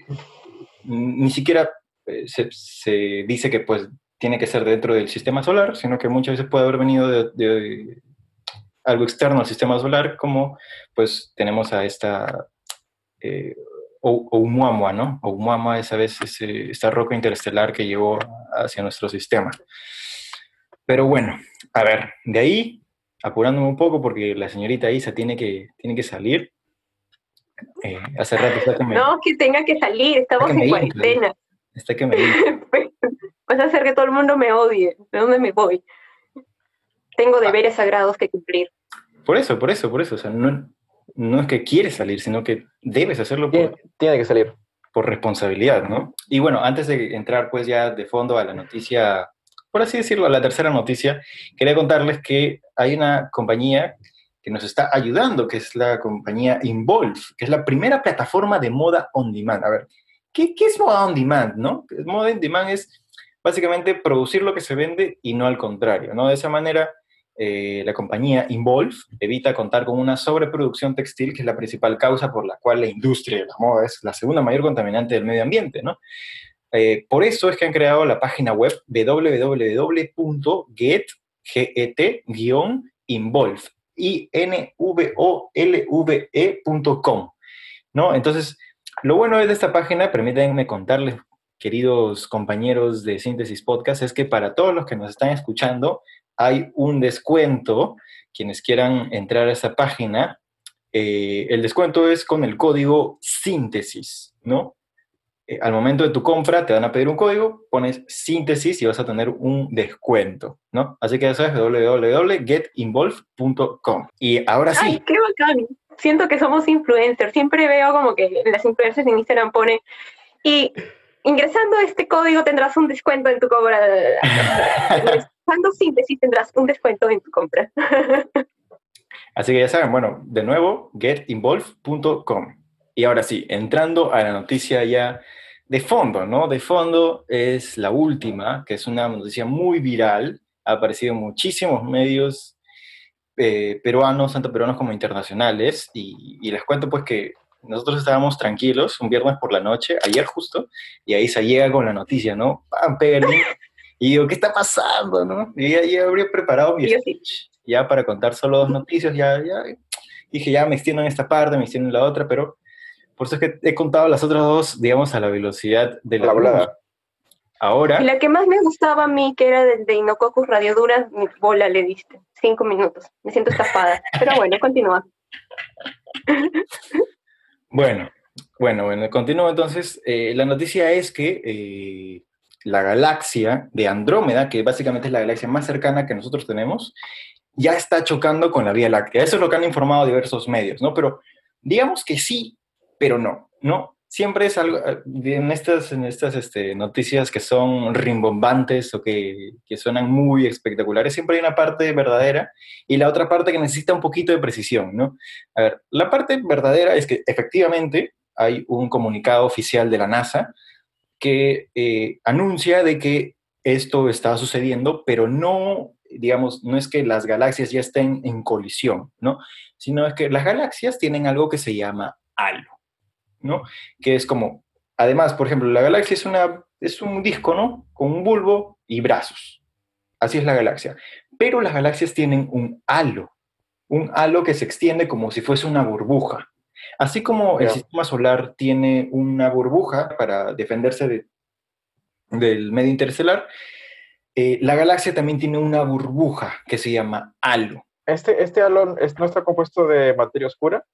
ni siquiera eh, se, dice que pues tiene que ser dentro del sistema solar, sino que muchas veces puede haber venido de, algo externo al sistema solar, como pues tenemos a esta eh, Oumuamua, ¿no? Oumuamua es a veces esta roca interestelar que llegó hacia nuestro sistema. Pero bueno, a ver, de ahí, apurándome un poco porque la señorita Isa tiene que, tiene que salir, eh, hace rato que me... No, que tenga que salir, estamos en cuarentena. Está que me pues, Vas a hacer que todo el mundo me odie. ¿De dónde me voy? Tengo deberes sagrados que cumplir. Por eso, por eso, por eso. O sea, no, no es que quieres salir, sino que debes hacerlo por, tiene que salir. por responsabilidad, ¿no? Y bueno, antes de entrar pues ya de fondo a la noticia, por así decirlo, a la tercera noticia, quería contarles que hay una compañía que nos está ayudando, que es la compañía Involve, que es la primera plataforma de moda on demand. A ver, ¿qué, qué es moda on demand? ¿no? Moda on demand es básicamente producir lo que se vende y no al contrario. ¿no? De esa manera, eh, la compañía Involve evita contar con una sobreproducción textil, que es la principal causa por la cual la industria de la moda es la segunda mayor contaminante del medio ambiente. ¿no? Eh, por eso es que han creado la página web www.get-involve involve.com. ¿no? Entonces, lo bueno de esta página, permítanme contarles, queridos compañeros de Síntesis Podcast, es que para todos los que nos están escuchando, hay un descuento. Quienes quieran entrar a esa página, eh, el descuento es con el código síntesis, ¿no? Eh, al momento de tu compra te van a pedir un código, pones síntesis y vas a tener un descuento, ¿no? Así que ya sabes, www.getinvolve.com. Y ahora sí. ¡Ay, qué bacán! Siento que somos influencers. Siempre veo como que las influencers en Instagram ponen y ingresando este código tendrás un descuento en tu compra. ingresando síntesis tendrás un descuento en tu compra. Así que ya saben, bueno, de nuevo, getinvolve.com. Y ahora sí, entrando a la noticia ya de fondo, ¿no? De fondo es la última, que es una noticia muy viral, ha aparecido en muchísimos medios eh, peruanos, tanto peruanos como internacionales, y, les cuento pues que nosotros estábamos tranquilos un viernes por la noche, ayer justo, y ahí se llega con la noticia, ¿no? ¡Pam! Pega Y digo, ¿qué está pasando, no? Y ya, ya habría preparado mi speech ya para contar solo dos noticias, ya, ya dije, ya me extiendo en esta parte, me extiendo en la otra, pero por eso es que he contado las otras dos, digamos, a la velocidad de la hablada. Ahora. Y la que más me gustaba a mí, que era de, de Radio Radiodura, mi bola le diste. Cinco minutos. Me siento escapada. Pero bueno, continúa. bueno, bueno, bueno, continúo entonces. Eh, la noticia es que eh, la galaxia de Andrómeda, que básicamente es la galaxia más cercana que nosotros tenemos, ya está chocando con la Vía Láctea. Eso es lo que han informado diversos medios, ¿no? Pero digamos que sí, pero no, ¿no? Siempre es algo, eh, en estas, en estas este, noticias que son rimbombantes o que, suenan muy espectaculares, siempre hay una parte verdadera y la otra parte que necesita un poquito de precisión, ¿no? A ver, la parte verdadera es que efectivamente hay un comunicado oficial de la NASA que eh, anuncia de que esto está sucediendo, pero no, digamos, no es que las galaxias ya estén en colisión, ¿no? Sino es que las galaxias tienen algo que se llama halo. ¿No? Que es como, además, por ejemplo, la galaxia es, una, es un disco, ¿no? Con un bulbo y brazos. Así es la galaxia. Pero las galaxias tienen un halo, un halo que se extiende como si fuese una burbuja. Así como el sistema solar tiene una burbuja para defenderse de, del medio interestelar, eh, la galaxia también tiene una burbuja que se llama halo. ¿Este, este halo no está compuesto de materia oscura?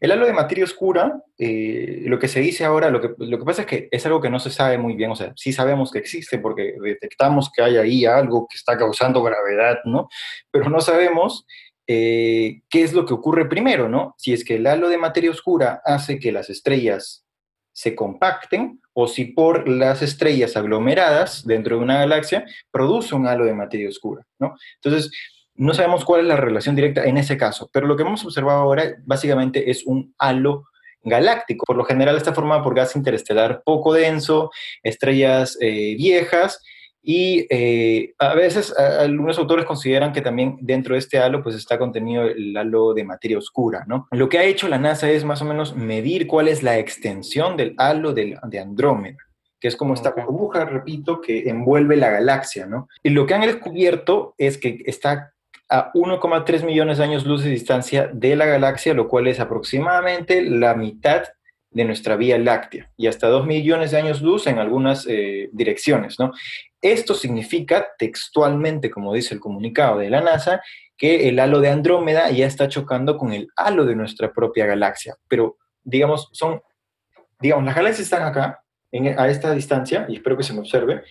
El halo de materia oscura, eh, lo que se dice ahora, lo que, lo que pasa es que es algo que no se sabe muy bien, o sea, sí sabemos que existe porque detectamos que hay ahí algo que está causando gravedad, ¿no? Pero no sabemos eh, qué es lo que ocurre primero, ¿no? Si es que el halo de materia oscura hace que las estrellas se compacten o si por las estrellas aglomeradas dentro de una galaxia produce un halo de materia oscura, ¿no? Entonces, no sabemos cuál es la relación directa en ese caso, pero lo que hemos observado ahora básicamente es un halo galáctico. Por lo general está formado por gas interestelar poco denso, estrellas eh, viejas y eh, a veces algunos autores consideran que también dentro de este halo pues está contenido el halo de materia oscura, ¿no? Lo que ha hecho la NASA es más o menos medir cuál es la extensión del halo de, de Andrómeda que es como esta burbuja, repito, que envuelve la galaxia, ¿no? Y lo que han descubierto es que está a 1,3 millones de años luz de distancia de la galaxia, lo cual es aproximadamente la mitad de nuestra Vía Láctea y hasta 2 millones de años luz en algunas eh, direcciones. ¿no? Esto significa textualmente, como dice el comunicado de la NASA, que el halo de Andrómeda ya está chocando con el halo de nuestra propia galaxia. Pero, digamos, son, digamos, las galaxias están acá, a esta distancia, y espero que se me observe,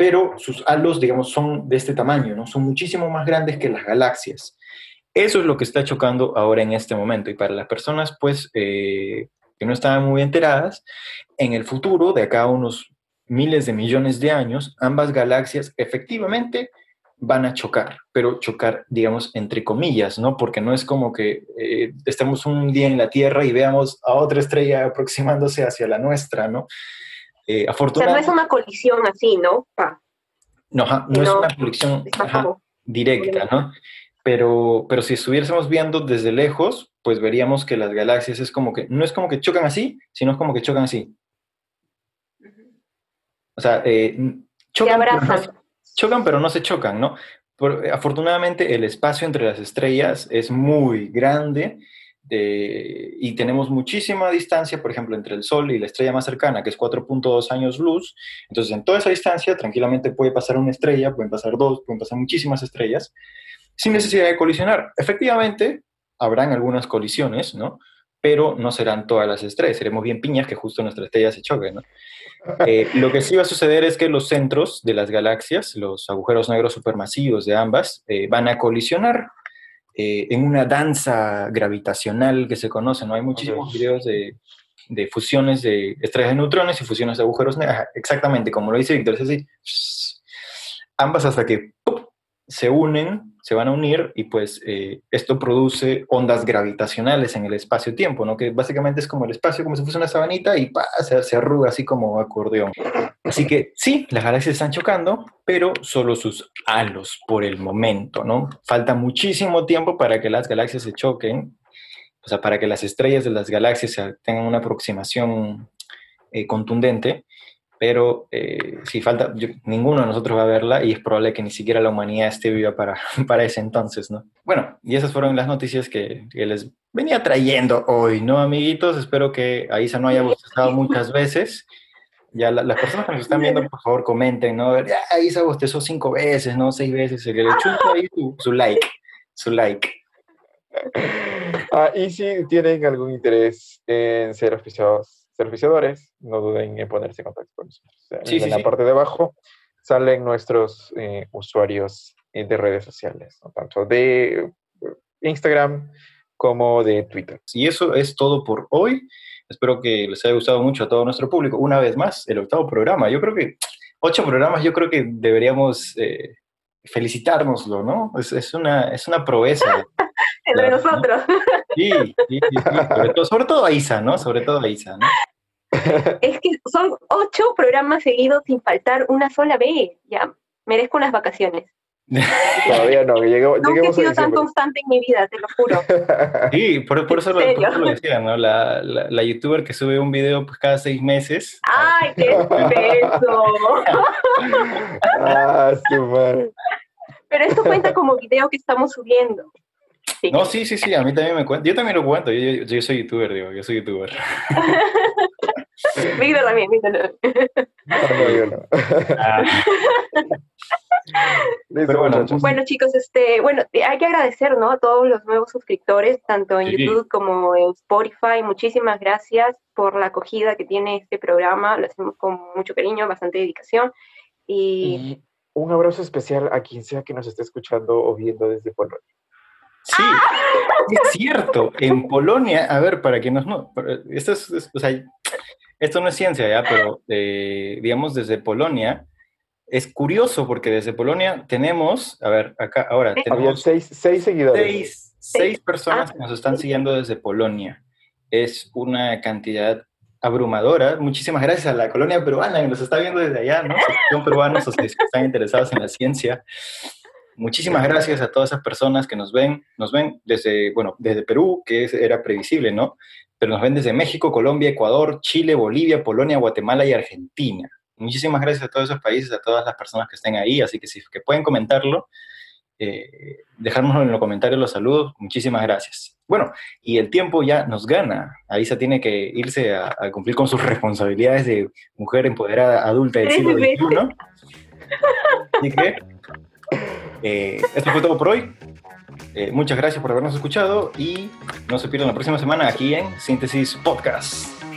pero sus halos, digamos, son de este tamaño, ¿no? Son muchísimo más grandes que las galaxias. Eso es lo que está chocando ahora en este momento. Y para las personas, pues, eh, que no estaban muy enteradas, en el futuro, de acá a unos miles de millones de años, ambas galaxias efectivamente van a chocar, pero chocar, digamos, entre comillas, ¿no? Porque no es como que eh, estemos un día en la Tierra y veamos a otra estrella aproximándose hacia la nuestra, ¿no? Eh, afortunadamente, no es una colisión así, ¿no? No, no, es una colisión directa, ¿no? Pero, pero si estuviésemos viendo desde lejos, pues veríamos que las galaxias es como que, no es como que chocan así, sino es como que chocan así. O sea, eh, chocan, pero no se, chocan, pero no se chocan, ¿no? afortunadamente el espacio entre las estrellas es muy grande y tenemos muchísima distancia, por ejemplo, entre el Sol y la estrella más cercana, que es 4.2 años luz. Entonces, en toda esa distancia, tranquilamente puede pasar una estrella, pueden pasar dos, pueden pasar muchísimas estrellas, sin necesidad de colisionar. Efectivamente, habrán algunas colisiones, ¿no? Pero no serán todas las estrellas, seremos bien piñas que justo nuestra estrella se choque, ¿no? Eh, lo que sí va a suceder es que los centros de las galaxias, los agujeros negros supermasivos de ambas, eh, van a colisionar eh, en una danza gravitacional que se conoce, ¿no? Hay muchísimos videos de, de, fusiones de estrellas de neutrones y fusiones de agujeros negros, exactamente como lo dice Víctor, es así, ambas hasta que se unen, se van a unir y pues eh, esto produce ondas gravitacionales en el espacio-tiempo, ¿no? Que básicamente es como el espacio, como si fuese una sabanita y Se, se, arruga así como acordeón. Así que sí, las galaxias están chocando, pero solo sus halos por el momento, ¿no? Falta muchísimo tiempo para que las galaxias se choquen, o sea, para que las estrellas de las galaxias tengan una aproximación eh, contundente pero eh, si falta, ninguno de nosotros va a verla y es probable que ni siquiera la humanidad esté viva para, para ese entonces, ¿no? Bueno, y esas fueron las noticias que, les venía trayendo hoy, ¿no, amiguitos? Espero que Aisa no haya bostezado muchas veces. Ya las personas que nos están viendo, por favor, comenten, ¿no? Ya, Aisa bostezó cinco veces, ¿no? Seis veces. El que le ahí su, su like, su like. Ah, y si tienen algún interés en ser oficiados serviciadores, no duden en ponerse en contacto con nosotros. en la parte de abajo salen nuestros eh, usuarios eh, de redes sociales, tanto de eh, Instagram como de Twitter. Y eso es todo por hoy. Espero que les haya gustado mucho a todo nuestro público. Una vez más, el octavo programa. Yo creo que ocho programas, yo creo que deberíamos felicitárnoslo, ¿no? Es, es, una, es una proeza. Entre nosotros. Sí, sí, sí, Sobre, todo, sobre todo a Isa, ¿no? Sobre todo a Isa, ¿no? Es que son ocho programas seguidos sin faltar una sola vez. Ya, merezco unas vacaciones. Todavía no, lleguemos, no he sido tan constante en mi vida, te lo juro. Sí, por, por, eso, lo, por lo, decía, ¿no? La, la, la, youtuber que sube un video pues, cada seis meses. ¡Ay, qué peso! ah, su madre. Pero esto cuenta como video que estamos subiendo. No, sí, sí, sí, a mí también me cuenta. Yo también lo cuento, yo, yo, soy youtuber, digo, yo soy youtuber. Víctor también, Víctor. No, yo no. Ah. bueno, bueno, chicos, este, bueno, hay que agradecer, ¿no? A todos los nuevos suscriptores, tanto en YouTube como en Spotify. Muchísimas gracias por la acogida que tiene este programa. Lo hacemos con mucho cariño, bastante dedicación. Y... y un abrazo especial a quien sea que nos esté escuchando o viendo desde Polonia. Sí, es cierto. En Polonia, a ver, para que nos no, esto es, o sea, esto no es ciencia ya, pero eh, digamos desde Polonia es curioso porque desde Polonia tenemos, a ver, acá ahora tenemos seis, seis seguidores. Seis, personas que nos están siguiendo desde Polonia. Es una cantidad abrumadora. Muchísimas gracias a la colonia peruana que nos está viendo desde allá, ¿no? Son peruanos o que están interesados en la ciencia. Muchísimas gracias a todas esas personas que nos ven, nos ven desde, bueno, desde Perú, que era previsible, ¿no? Pero nos ven desde México, Colombia, Ecuador, Chile, Bolivia, Polonia, Guatemala y Argentina. Muchísimas gracias a todos esos países, a todas las personas que estén ahí, así que si que pueden comentarlo, eh, dejárnoslo en los comentarios los saludos, muchísimas gracias. Bueno, y el tiempo ya nos gana. Aisa tiene que irse a, a cumplir con sus responsabilidades de mujer empoderada adulta del siglo XXI. Así que eh, esto fue todo por hoy. Eh, muchas gracias por habernos escuchado y no se pierdan la próxima semana aquí en Síntesis Podcast.